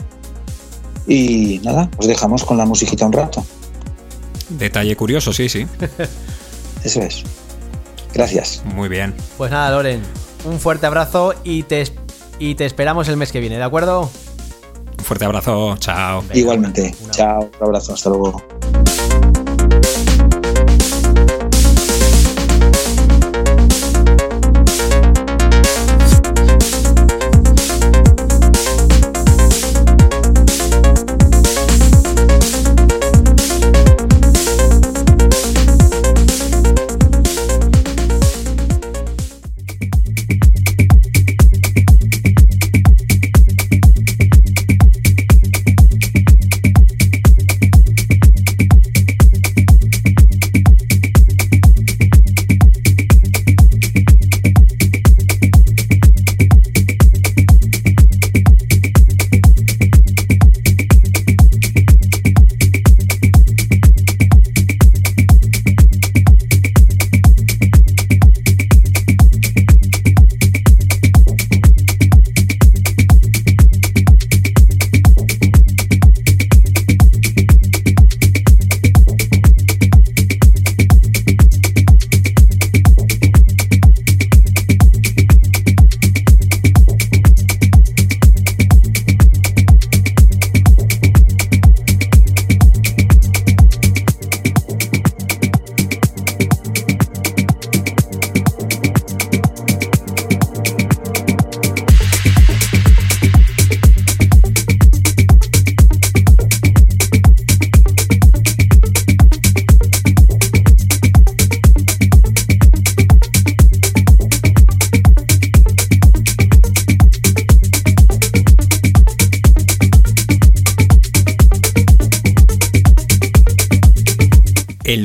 Y nada, os dejamos con la musiquita un rato. Detalle curioso, sí, sí. Eso es. Gracias. Muy bien. Pues nada, Loren, un fuerte abrazo y te, y te esperamos el mes que viene, ¿de acuerdo? Un fuerte abrazo, chao. Venga, Igualmente, chao, un abrazo, hasta luego.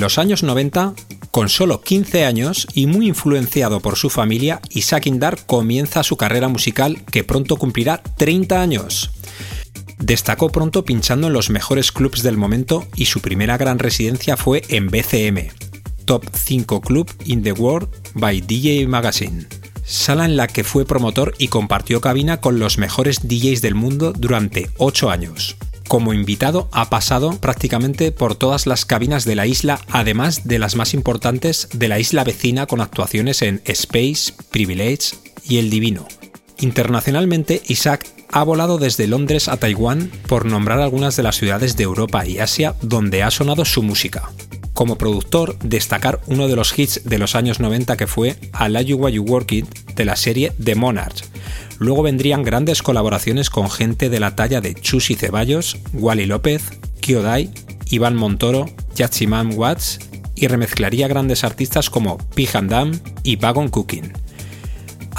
Los años 90, con solo 15 años y muy influenciado por su familia, Isaac Indar comienza su carrera musical que pronto cumplirá 30 años. Destacó pronto pinchando en los mejores clubs del momento y su primera gran residencia fue en BCM, Top 5 Club in the World by DJ Magazine, sala en la que fue promotor y compartió cabina con los mejores DJs del mundo durante 8 años como invitado ha pasado prácticamente por todas las cabinas de la isla, además de las más importantes de la isla vecina con actuaciones en Space, Privilege y El Divino. Internacionalmente, Isaac ha volado desde Londres a Taiwán por nombrar algunas de las ciudades de Europa y Asia donde ha sonado su música. Como productor, destacar uno de los hits de los años 90 que fue I Like You You Work It de la serie The Monarch, Luego vendrían grandes colaboraciones con gente de la talla de Chusi Ceballos, Wally López, Kyodai, Iván Montoro, Yatsiman Watts y remezclaría grandes artistas como Dam y Wagon Cooking.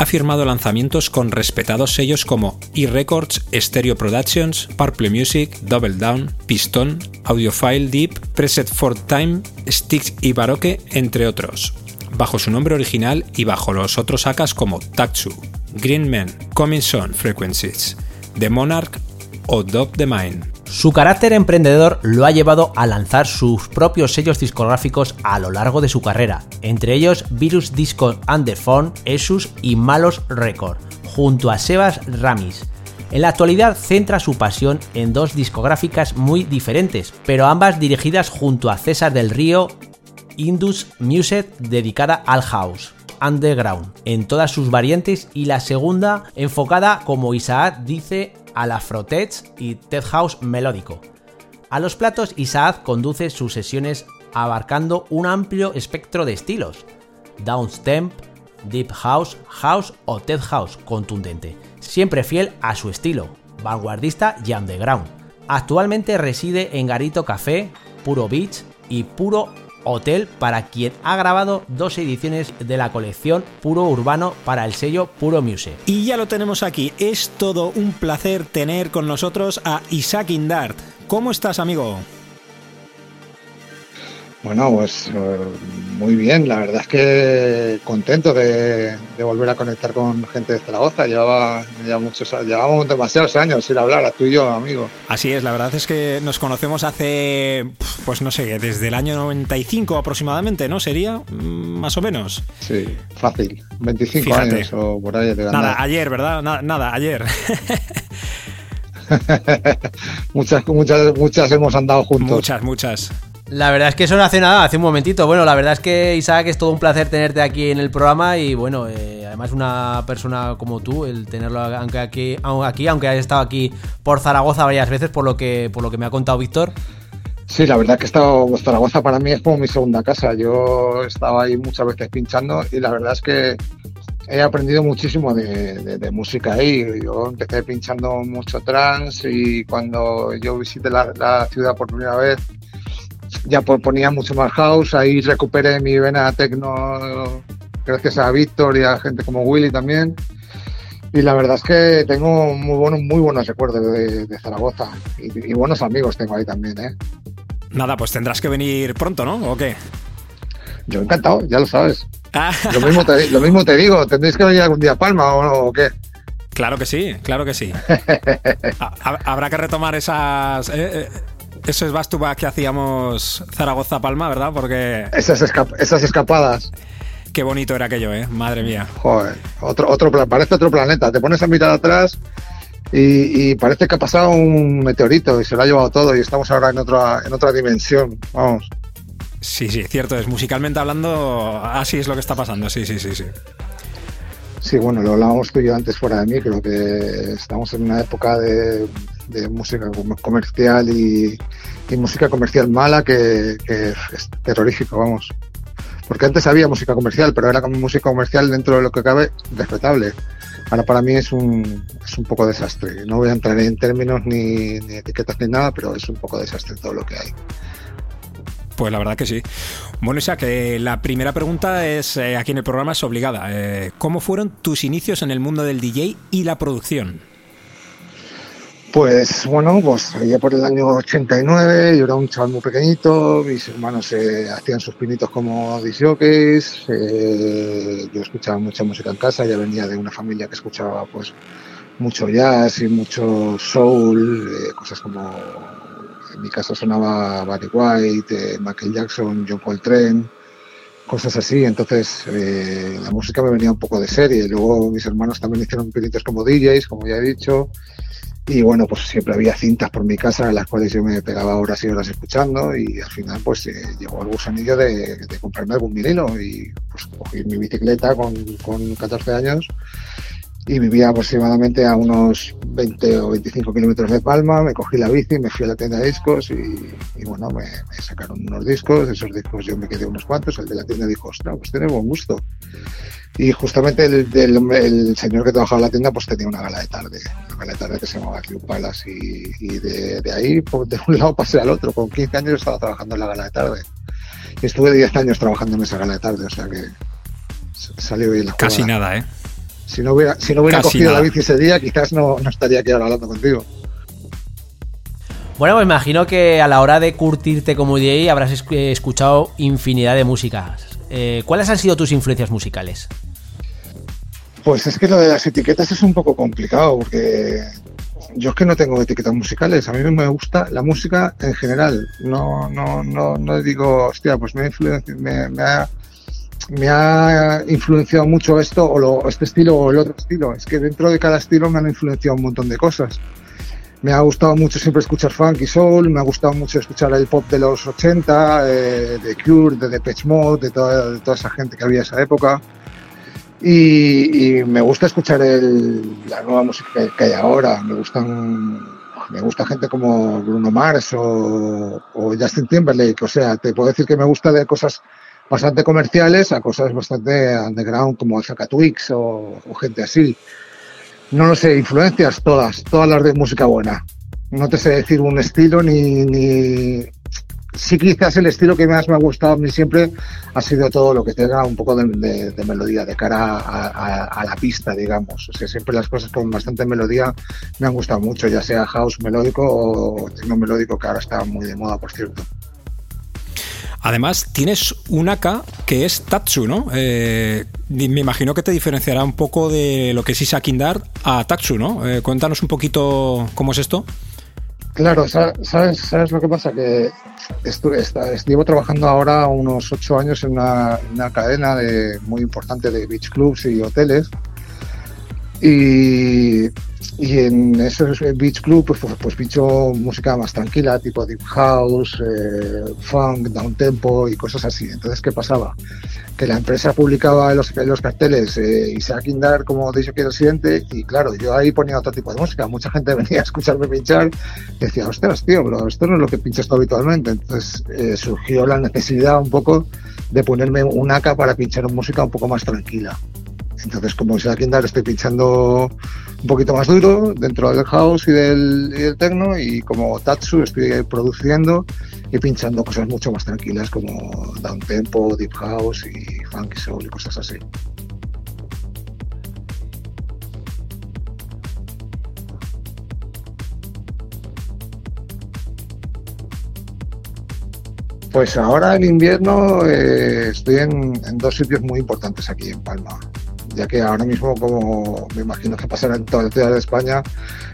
Ha firmado lanzamientos con respetados sellos como E-Records, Stereo Productions, Purple Music, Double Down, Piston, Audiophile Deep, Preset for Time, Sticks y Baroque, entre otros, bajo su nombre original y bajo los otros akas como Tatsu, Green Man, Coming Soon Frequencies, The Monarch o Dog the Mind. Su carácter emprendedor lo ha llevado a lanzar sus propios sellos discográficos a lo largo de su carrera, entre ellos Virus Disco Underphone, Esus y Malos Record, junto a Sebas Ramis. En la actualidad centra su pasión en dos discográficas muy diferentes, pero ambas dirigidas junto a César del Río, Indus Music dedicada al house. underground en todas sus variantes y la segunda enfocada, como Isaac dice, al afrotech y tech house melódico. A los platos Isaac conduce sus sesiones abarcando un amplio espectro de estilos, downstemp, deep house, house o tech house contundente, siempre fiel a su estilo, vanguardista y underground. Actualmente reside en Garito Café, Puro Beach y Puro Hotel para quien ha grabado dos ediciones de la colección Puro Urbano para el sello Puro Music. Y ya lo tenemos aquí, es todo un placer tener con nosotros a Isaac Indart. ¿Cómo estás, amigo? Bueno, pues eh, muy bien, la verdad es que contento de, de volver a conectar con gente de Zaragoza. Llevaba ya muchos, llevábamos demasiados años sin hablar, a tú y yo, amigo. Así es, la verdad es que nos conocemos hace, pues no sé, desde el año 95 aproximadamente, ¿no? ¿Sería? Mm, Más o menos. Sí, fácil, 25 Fíjate. años o por ahí. de Nada, ayer, ¿verdad? Nada, nada ayer. muchas, muchas, muchas hemos andado juntos. muchas, muchas. La verdad es que eso no hace nada, hace un momentito. Bueno, la verdad es que Isaac es todo un placer tenerte aquí en el programa y bueno, eh, además una persona como tú, el tenerlo aunque aquí, aquí, aunque hayas estado aquí por Zaragoza varias veces, por lo que, por lo que me ha contado Víctor. Sí, la verdad que he estado, Zaragoza para mí es como mi segunda casa. Yo estaba ahí muchas veces pinchando y la verdad es que he aprendido muchísimo de, música ahí. Yo empecé pinchando mucho trance y cuando yo visité la ciudad por primera vez ya po- ponía mucho más house. Ahí recuperé mi vena techno gracias a Víctor y a gente como Willy también. Y la verdad es que tengo muy buenos, muy buenos recuerdos de, de Zaragoza y, y buenos amigos tengo ahí también, ¿eh? Nada, pues tendrás que venir pronto, ¿no? ¿O qué? Yo encantado, ya lo sabes. Ah, Lo mismo te, lo mismo te digo, tendréis que venir algún día a Palma o, o qué. claro que sí, claro que sí. Ha- ha- Habrá que retomar esas... eh, esos back to back que hacíamos Zaragoza-Palma, ¿verdad? Porque Esas, escap- esas escapadas, qué bonito era aquello, ¿eh? Madre mía. joder, otro, otro, parece otro planeta. Te pones a mirar atrás y, y parece que ha pasado un meteorito y se lo ha llevado todo y estamos ahora en otra, en otra dimensión. Vamos. Sí, sí, cierto es. Musicalmente hablando, así es lo que está pasando. Sí, sí, sí, sí. Sí, bueno, lo hablábamos tú y yo antes fuera de mí, creo que estamos en una época de, de música com- comercial y, música comercial mala que, es terrorífico, vamos. Porque antes había música comercial, pero era como música comercial dentro de lo que cabe respetable. Ahora para mí es un, es un poco desastre. No voy a entrar en términos ni, ni etiquetas ni nada, pero es un poco desastre todo lo que hay. Pues la verdad que sí. Bueno, Isaac, eh, la primera pregunta es, eh, aquí en el programa es obligada. Eh, ¿Cómo fueron tus inicios en el mundo del DJ y la producción? Pues bueno, pues allá por el año 89, yo era un chaval muy pequeñito, mis hermanos eh, hacían sus pinitos como disjockeys, eh, yo escuchaba mucha música en casa, ya venía de una familia que escuchaba pues mucho jazz y mucho soul, eh, cosas como en mi casa sonaba Barry White, Michael Jackson, John Coltrane, cosas así, entonces la música me venía un poco de serie, luego mis hermanos también hicieron pinitos como DJs, como ya he dicho, y bueno, pues siempre había cintas por mi casa en las cuales yo me pegaba horas y horas escuchando y al final pues eh, llegó el gusanillo de, comprarme algún vinilo y pues cogí mi bicicleta con, con 14 años y vivía aproximadamente a unos 20 o 25 kilómetros de Palma, me cogí la bici, me fui a la tienda de discos y, y bueno, me, me sacaron unos discos, de esos discos yo me quedé unos cuantos, el de la tienda dijo, ostras, pues tiene buen gusto. Y justamente el, el, señor que trabajaba en la tienda pues tenía una gala de tarde, una gala de tarde que se llamaba Club Palace y, y de, de ahí pues, de un lado pasé al otro, con 15 años estaba trabajando en la gala de tarde. Y estuve 10 años trabajando en esa gala de tarde, o sea que salió bien la Casi jugada. nada, ¿eh? Si no hubiera, si no hubiera Casi cogido nada. la bici ese día, quizás no, no estaría aquí ahora hablando contigo. Bueno, me imagino que a la hora de curtirte como DJ habrás eh, escuchado infinidad de músicas. Eh, ¿Cuáles han sido tus influencias musicales? Pues es que lo de las etiquetas es un poco complicado porque yo es que no tengo etiquetas musicales. A mí me gusta la música en general. No, no, no, no digo, hostia, pues me ha, influenci- me, me ha, me ha influenciado mucho esto o este estilo o el otro estilo. Es que dentro de cada estilo me han influenciado un montón de cosas. Me ha gustado mucho siempre escuchar funk y soul, me ha gustado mucho escuchar el pop de los 80, eh, de Cure, de Depeche Mode, de toda, toda esa gente que había esa época. Y, me gusta escuchar el, la nueva música que hay ahora. Me gustan me gusta gente como Bruno Mars o, o, Justin Timberlake. O sea, te puedo decir que me gusta de cosas bastante comerciales a cosas bastante underground como Zaka Twix o, o, gente así. No lo sé, influencias todas, todas las de música buena. No te sé decir un estilo ni, ni... Sí, quizás el estilo que más me ha gustado a mí siempre ha sido todo lo que tenga un poco de, melodía, de cara a, a, la pista, digamos. O sea, siempre las cosas con bastante melodía me han gustado mucho, ya sea house melódico o tecno melódico, que ahora está muy de moda, por cierto. Además, tienes un AK que es Tatsu, ¿no? Eh, me imagino que te diferenciará un poco de lo que es Isakindar a Tatsu, ¿no? Eh, cuéntanos un poquito cómo es esto. Claro, ¿sabes, lo que pasa? Que estuve, trabajando ahora unos ocho años en una, cadena de, muy importante de beach clubs y hoteles. Y, y en esos beach club pues, pues, pues pincho música más tranquila, tipo deep house, eh, funk, down tempo y cosas así. Entonces, ¿qué pasaba? Que la empresa publicaba en los, los carteles eh, Isaac Indar como dicho que residente y claro, yo ahí ponía otro tipo de música. Mucha gente venía a escucharme pinchar decía, ostras, tío, pero esto no es lo que pinchas tú habitualmente. Entonces eh, surgió la necesidad un poco de ponerme un AK para pinchar música un poco más tranquila. Entonces, como Isaac Indar, estoy pinchando un poquito más duro dentro del house y del, y techno y como Tatsu estoy produciendo y pinchando cosas mucho más tranquilas como down tempo, deep house y funky soul y cosas así. Pues ahora en invierno eh, estoy en, dos sitios muy importantes aquí en Palma ya que ahora mismo, como me imagino que pasará en toda la ciudad de España,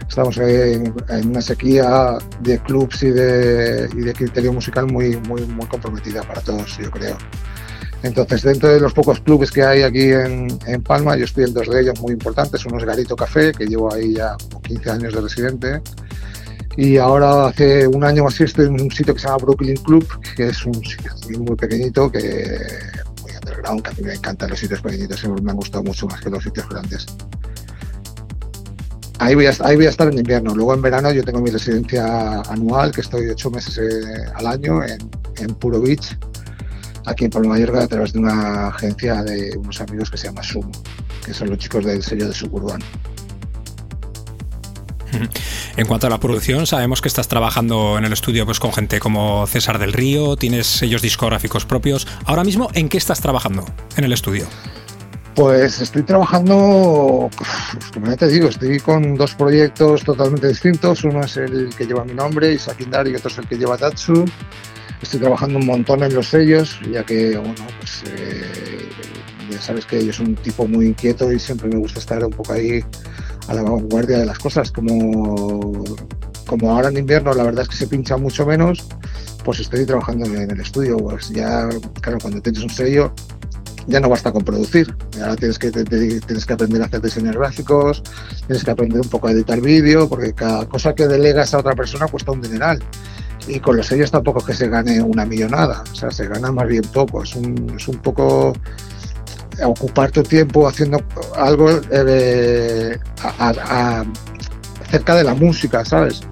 estamos en, en una sequía de clubs y de, y de, criterio musical muy, muy, muy comprometida para todos, yo creo. Entonces, dentro de los pocos clubes que hay aquí en, en, Palma, yo estoy en dos de ellos muy importantes. Uno es Garito Café, que llevo ahí ya como 15 años de residente. Y ahora hace un año o así estoy en un sitio que se llama Brooklyn Club, que es un sitio muy pequeñito que underground, que a mí me encantan los sitios pequeñitos, siempre me han gustado mucho más que los sitios grandes. Ahí voy, a, estar en invierno. Luego en verano yo tengo mi residencia anual, que estoy ocho meses eh, al año en, en, Puro Beach, aquí en Palma Mallorca, a través de una agencia de unos amigos que se llama Sumo, que son los chicos del sello de Suburban. En cuanto a la producción, sabemos que estás trabajando en el estudio pues, con gente como César del Río, tienes sellos discográficos propios. Ahora mismo, ¿en qué estás trabajando en el estudio? Pues estoy trabajando, como ya te digo, estoy con dos proyectos totalmente distintos. Uno es el que lleva mi nombre, Isaac Indar, y otro es el que lleva Tatsu. Estoy trabajando un montón en los sellos, ya que, bueno, pues eh, ya sabes que yo soy un tipo muy inquieto y siempre me gusta estar un poco ahí a la vanguardia de las cosas. Como, como ahora en invierno la verdad es que se pincha mucho menos, pues estoy trabajando en el estudio. Pues ya, claro, cuando tienes un sello ya no basta con producir. Ahora tienes que, tienes que aprender a hacer diseños gráficos, tienes que aprender un poco a editar vídeo, porque cada cosa que delegas a otra persona cuesta un dineral. Y con los sellos tampoco es que se gane una millonada, o sea, se gana más bien poco. Es un, es un poco ocupar tu tiempo haciendo algo eh, cerca de la música, ¿sabes?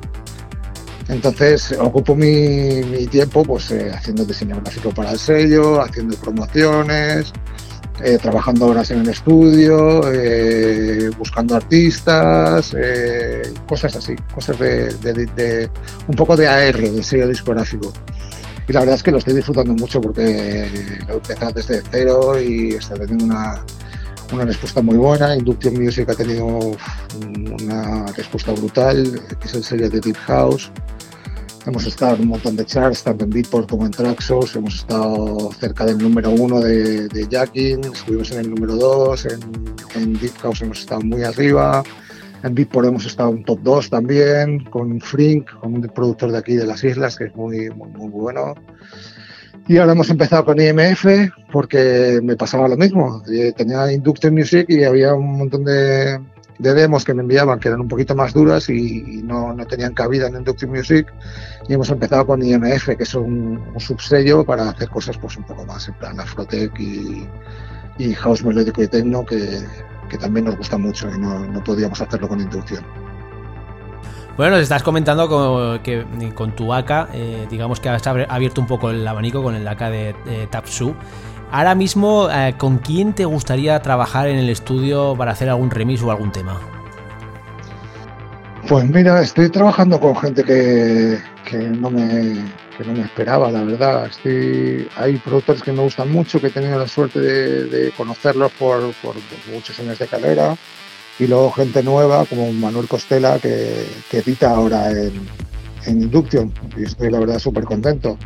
Entonces ocupo mi, mi tiempo pues eh, haciendo diseño gráfico para el sello, haciendo promociones, eh, trabajando horas en el estudio, eh, buscando artistas, cosas así, cosas de, de, de, un poco de AR, de sello discográfico y la verdad es que lo estoy disfrutando mucho porque lo empezado desde cero y está teniendo una, una respuesta muy buena. Induction Music ha tenido una respuesta brutal, que es el serie de Deep House. Hemos estado en un montón de charts, tanto en Beatport como en Traxos. Hemos estado cerca del número uno de, de Jacking, estuvimos en el número dos. En Deep House hemos estado muy arriba. En Beatport hemos estado en top 2 también, con Frink, con un productor de aquí de las islas, que es muy, muy, muy bueno. Y ahora hemos empezado con IMF porque me pasaba lo mismo. Tenía Inductive Music y había un montón de, de, demos que me enviaban que eran un poquito más duras y, y no, no, tenían cabida en Inductive Music. Y hemos empezado con IMF, que es un, un subsello para hacer cosas pues un poco más en plan Afrotech y, y house melódico y techno que, que también nos gusta mucho y no, no podíamos hacerlo con inducción. Bueno, nos estás comentando con, que con tu AK, eh, digamos que has abierto un poco el abanico con el AK de, Tapsu. Ahora mismo, eh, ¿con quién te gustaría trabajar en el estudio para hacer algún remix o algún tema? Pues mira, estoy trabajando con gente que, que no me, que no me esperaba, la verdad. Estoy, hay productores que me gustan mucho, que he tenido la suerte de, conocerlos por, por, muchos años de carrera. Y luego gente nueva, como Manuel Costela, que, que edita ahora en, en, Induction. Y estoy, la verdad, súper contento.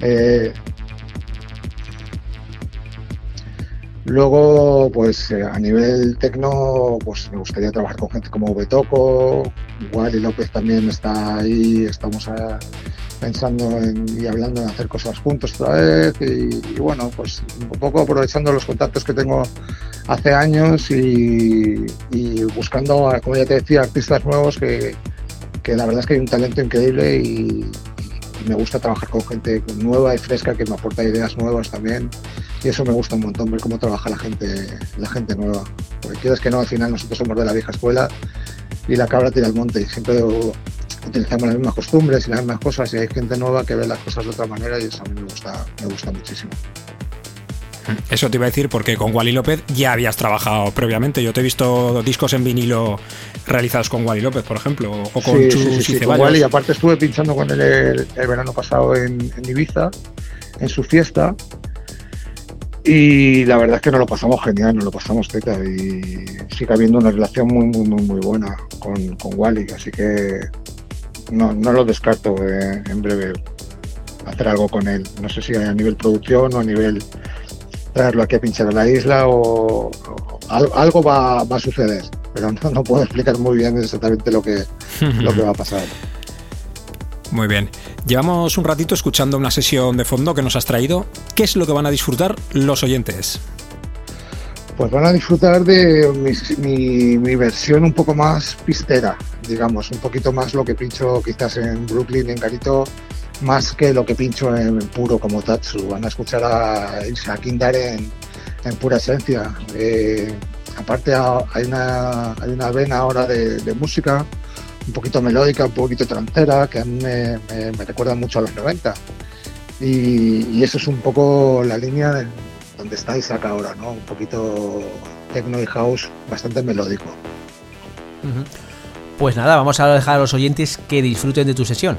Eh, Luego, pues eh, a nivel tecno, pues me gustaría trabajar con gente como Betoco, Wally López también está ahí, estamos a, pensando en, y hablando de hacer cosas juntos otra vez y, bueno, pues un poco aprovechando los contactos que tengo hace años y, buscando, como ya te decía, artistas nuevos que, que, la verdad es que hay un talento increíble y me gusta trabajar con gente nueva y fresca que me aporta ideas nuevas también y eso me gusta un montón ver cómo trabaja la gente la gente nueva porque quieres que no al final nosotros somos de la vieja escuela y la cabra tira al monte y siempre utilizamos las mismas costumbres y las mismas cosas y hay gente nueva que ve las cosas de otra manera y eso a mí me gusta me gusta muchísimo eso te iba a decir porque con Wally López ya habías trabajado previamente. Yo te he visto discos en vinilo realizados con Wally López, por ejemplo, o con sí, Chus sí, sí, y sí, con Wally. Aparte estuve pinchando con él el, el verano pasado en, en, Ibiza, en su fiesta. Y la verdad es que nos lo pasamos genial, nos lo pasamos teta. Y sigue habiendo una relación muy, muy, muy, muy buena con, con Wally. Así que no, no lo descarto eh, en breve hacer algo con él. No sé si a nivel producción o a nivel traerlo aquí a pinchar a la isla o, o algo va, va, a suceder, pero no, no, puedo explicar muy bien exactamente lo que, lo que va a pasar. Muy bien. Llevamos un ratito escuchando una sesión de fondo que nos has traído. ¿Qué es lo que van a disfrutar los oyentes? Pues van a disfrutar de mi, mi, mi, versión un poco más pistera, digamos, un poquito más lo que pincho quizás en Brooklyn, en Carito, más que lo que pincho en, puro como Tatsu. Van a escuchar a, a Kindar en, pura esencia. Eh, aparte hay una, hay una vena ahora de, música un poquito melódica, un poquito trancera, que a mí me, recuerda mucho a los 90. Y, eso es un poco la línea de donde está Isaac ahora, ¿no? Un poquito techno y house bastante melódico. Pues nada, vamos a dejar a los oyentes que disfruten de tu sesión.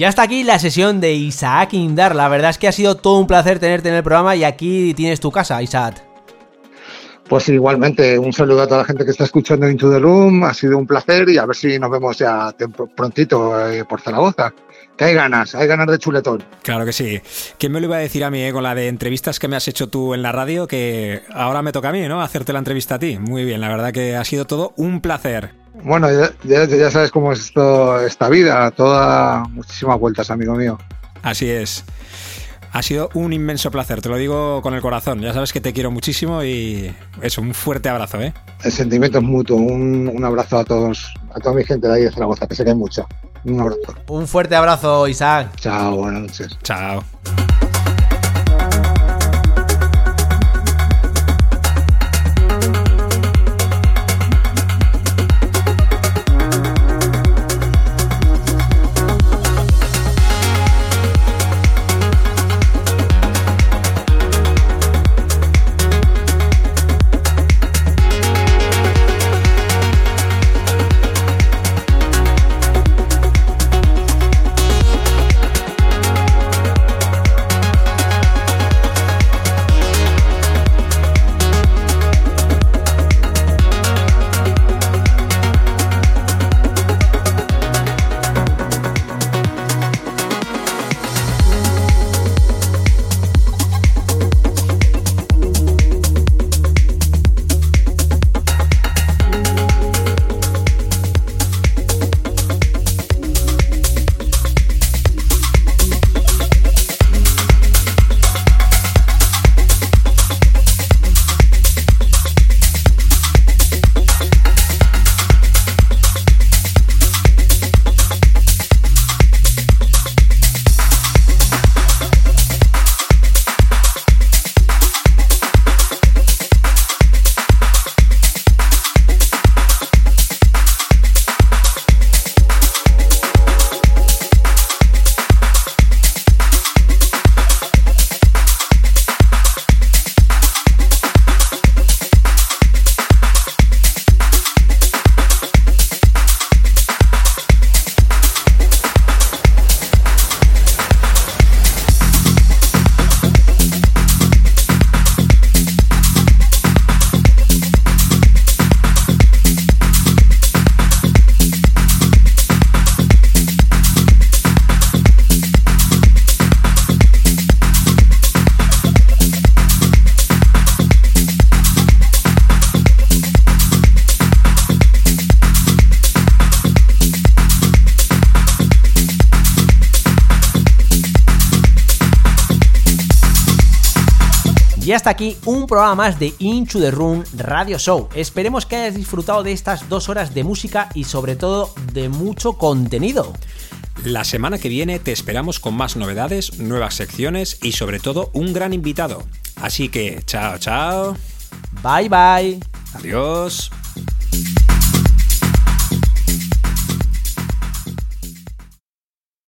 Ya está aquí la sesión de Isaac Indar. La verdad es que ha sido todo un placer tenerte en el programa y aquí tienes tu casa, Isaac. Pues igualmente, un saludo a toda la gente que está escuchando Into the Room. Ha sido un placer y a ver si nos vemos ya prontito eh, por Zaragoza. Que hay ganas, hay ganas de chuletón. Claro que sí. ¿Quién me lo iba a decir a mí eh, con la de entrevistas que me has hecho tú en la radio? Que ahora me toca a mí, ¿no? Hacerte la entrevista a ti. Muy bien, la verdad que ha sido todo un placer. Bueno, ya, sabes cómo es esto, esta vida, toda muchísimas vueltas, amigo mío. Así es. Ha sido un inmenso placer, te lo digo con el corazón. Ya sabes que te quiero muchísimo y eso, un fuerte abrazo, ¿eh? El sentimiento es mutuo. Un, abrazo a todos, a toda mi gente de ahí de Zaragoza, que sé que hay mucha. Un abrazo. Un fuerte abrazo, Isaac. Chao, buenas noches. Chao. Hasta aquí un programa más de Into the Room Radio Show. Esperemos que hayas disfrutado de estas dos horas de música y sobre todo de mucho contenido. La semana que viene te esperamos con más novedades, nuevas secciones y sobre todo un gran invitado. Así que chao, chao. Bye bye. Adiós.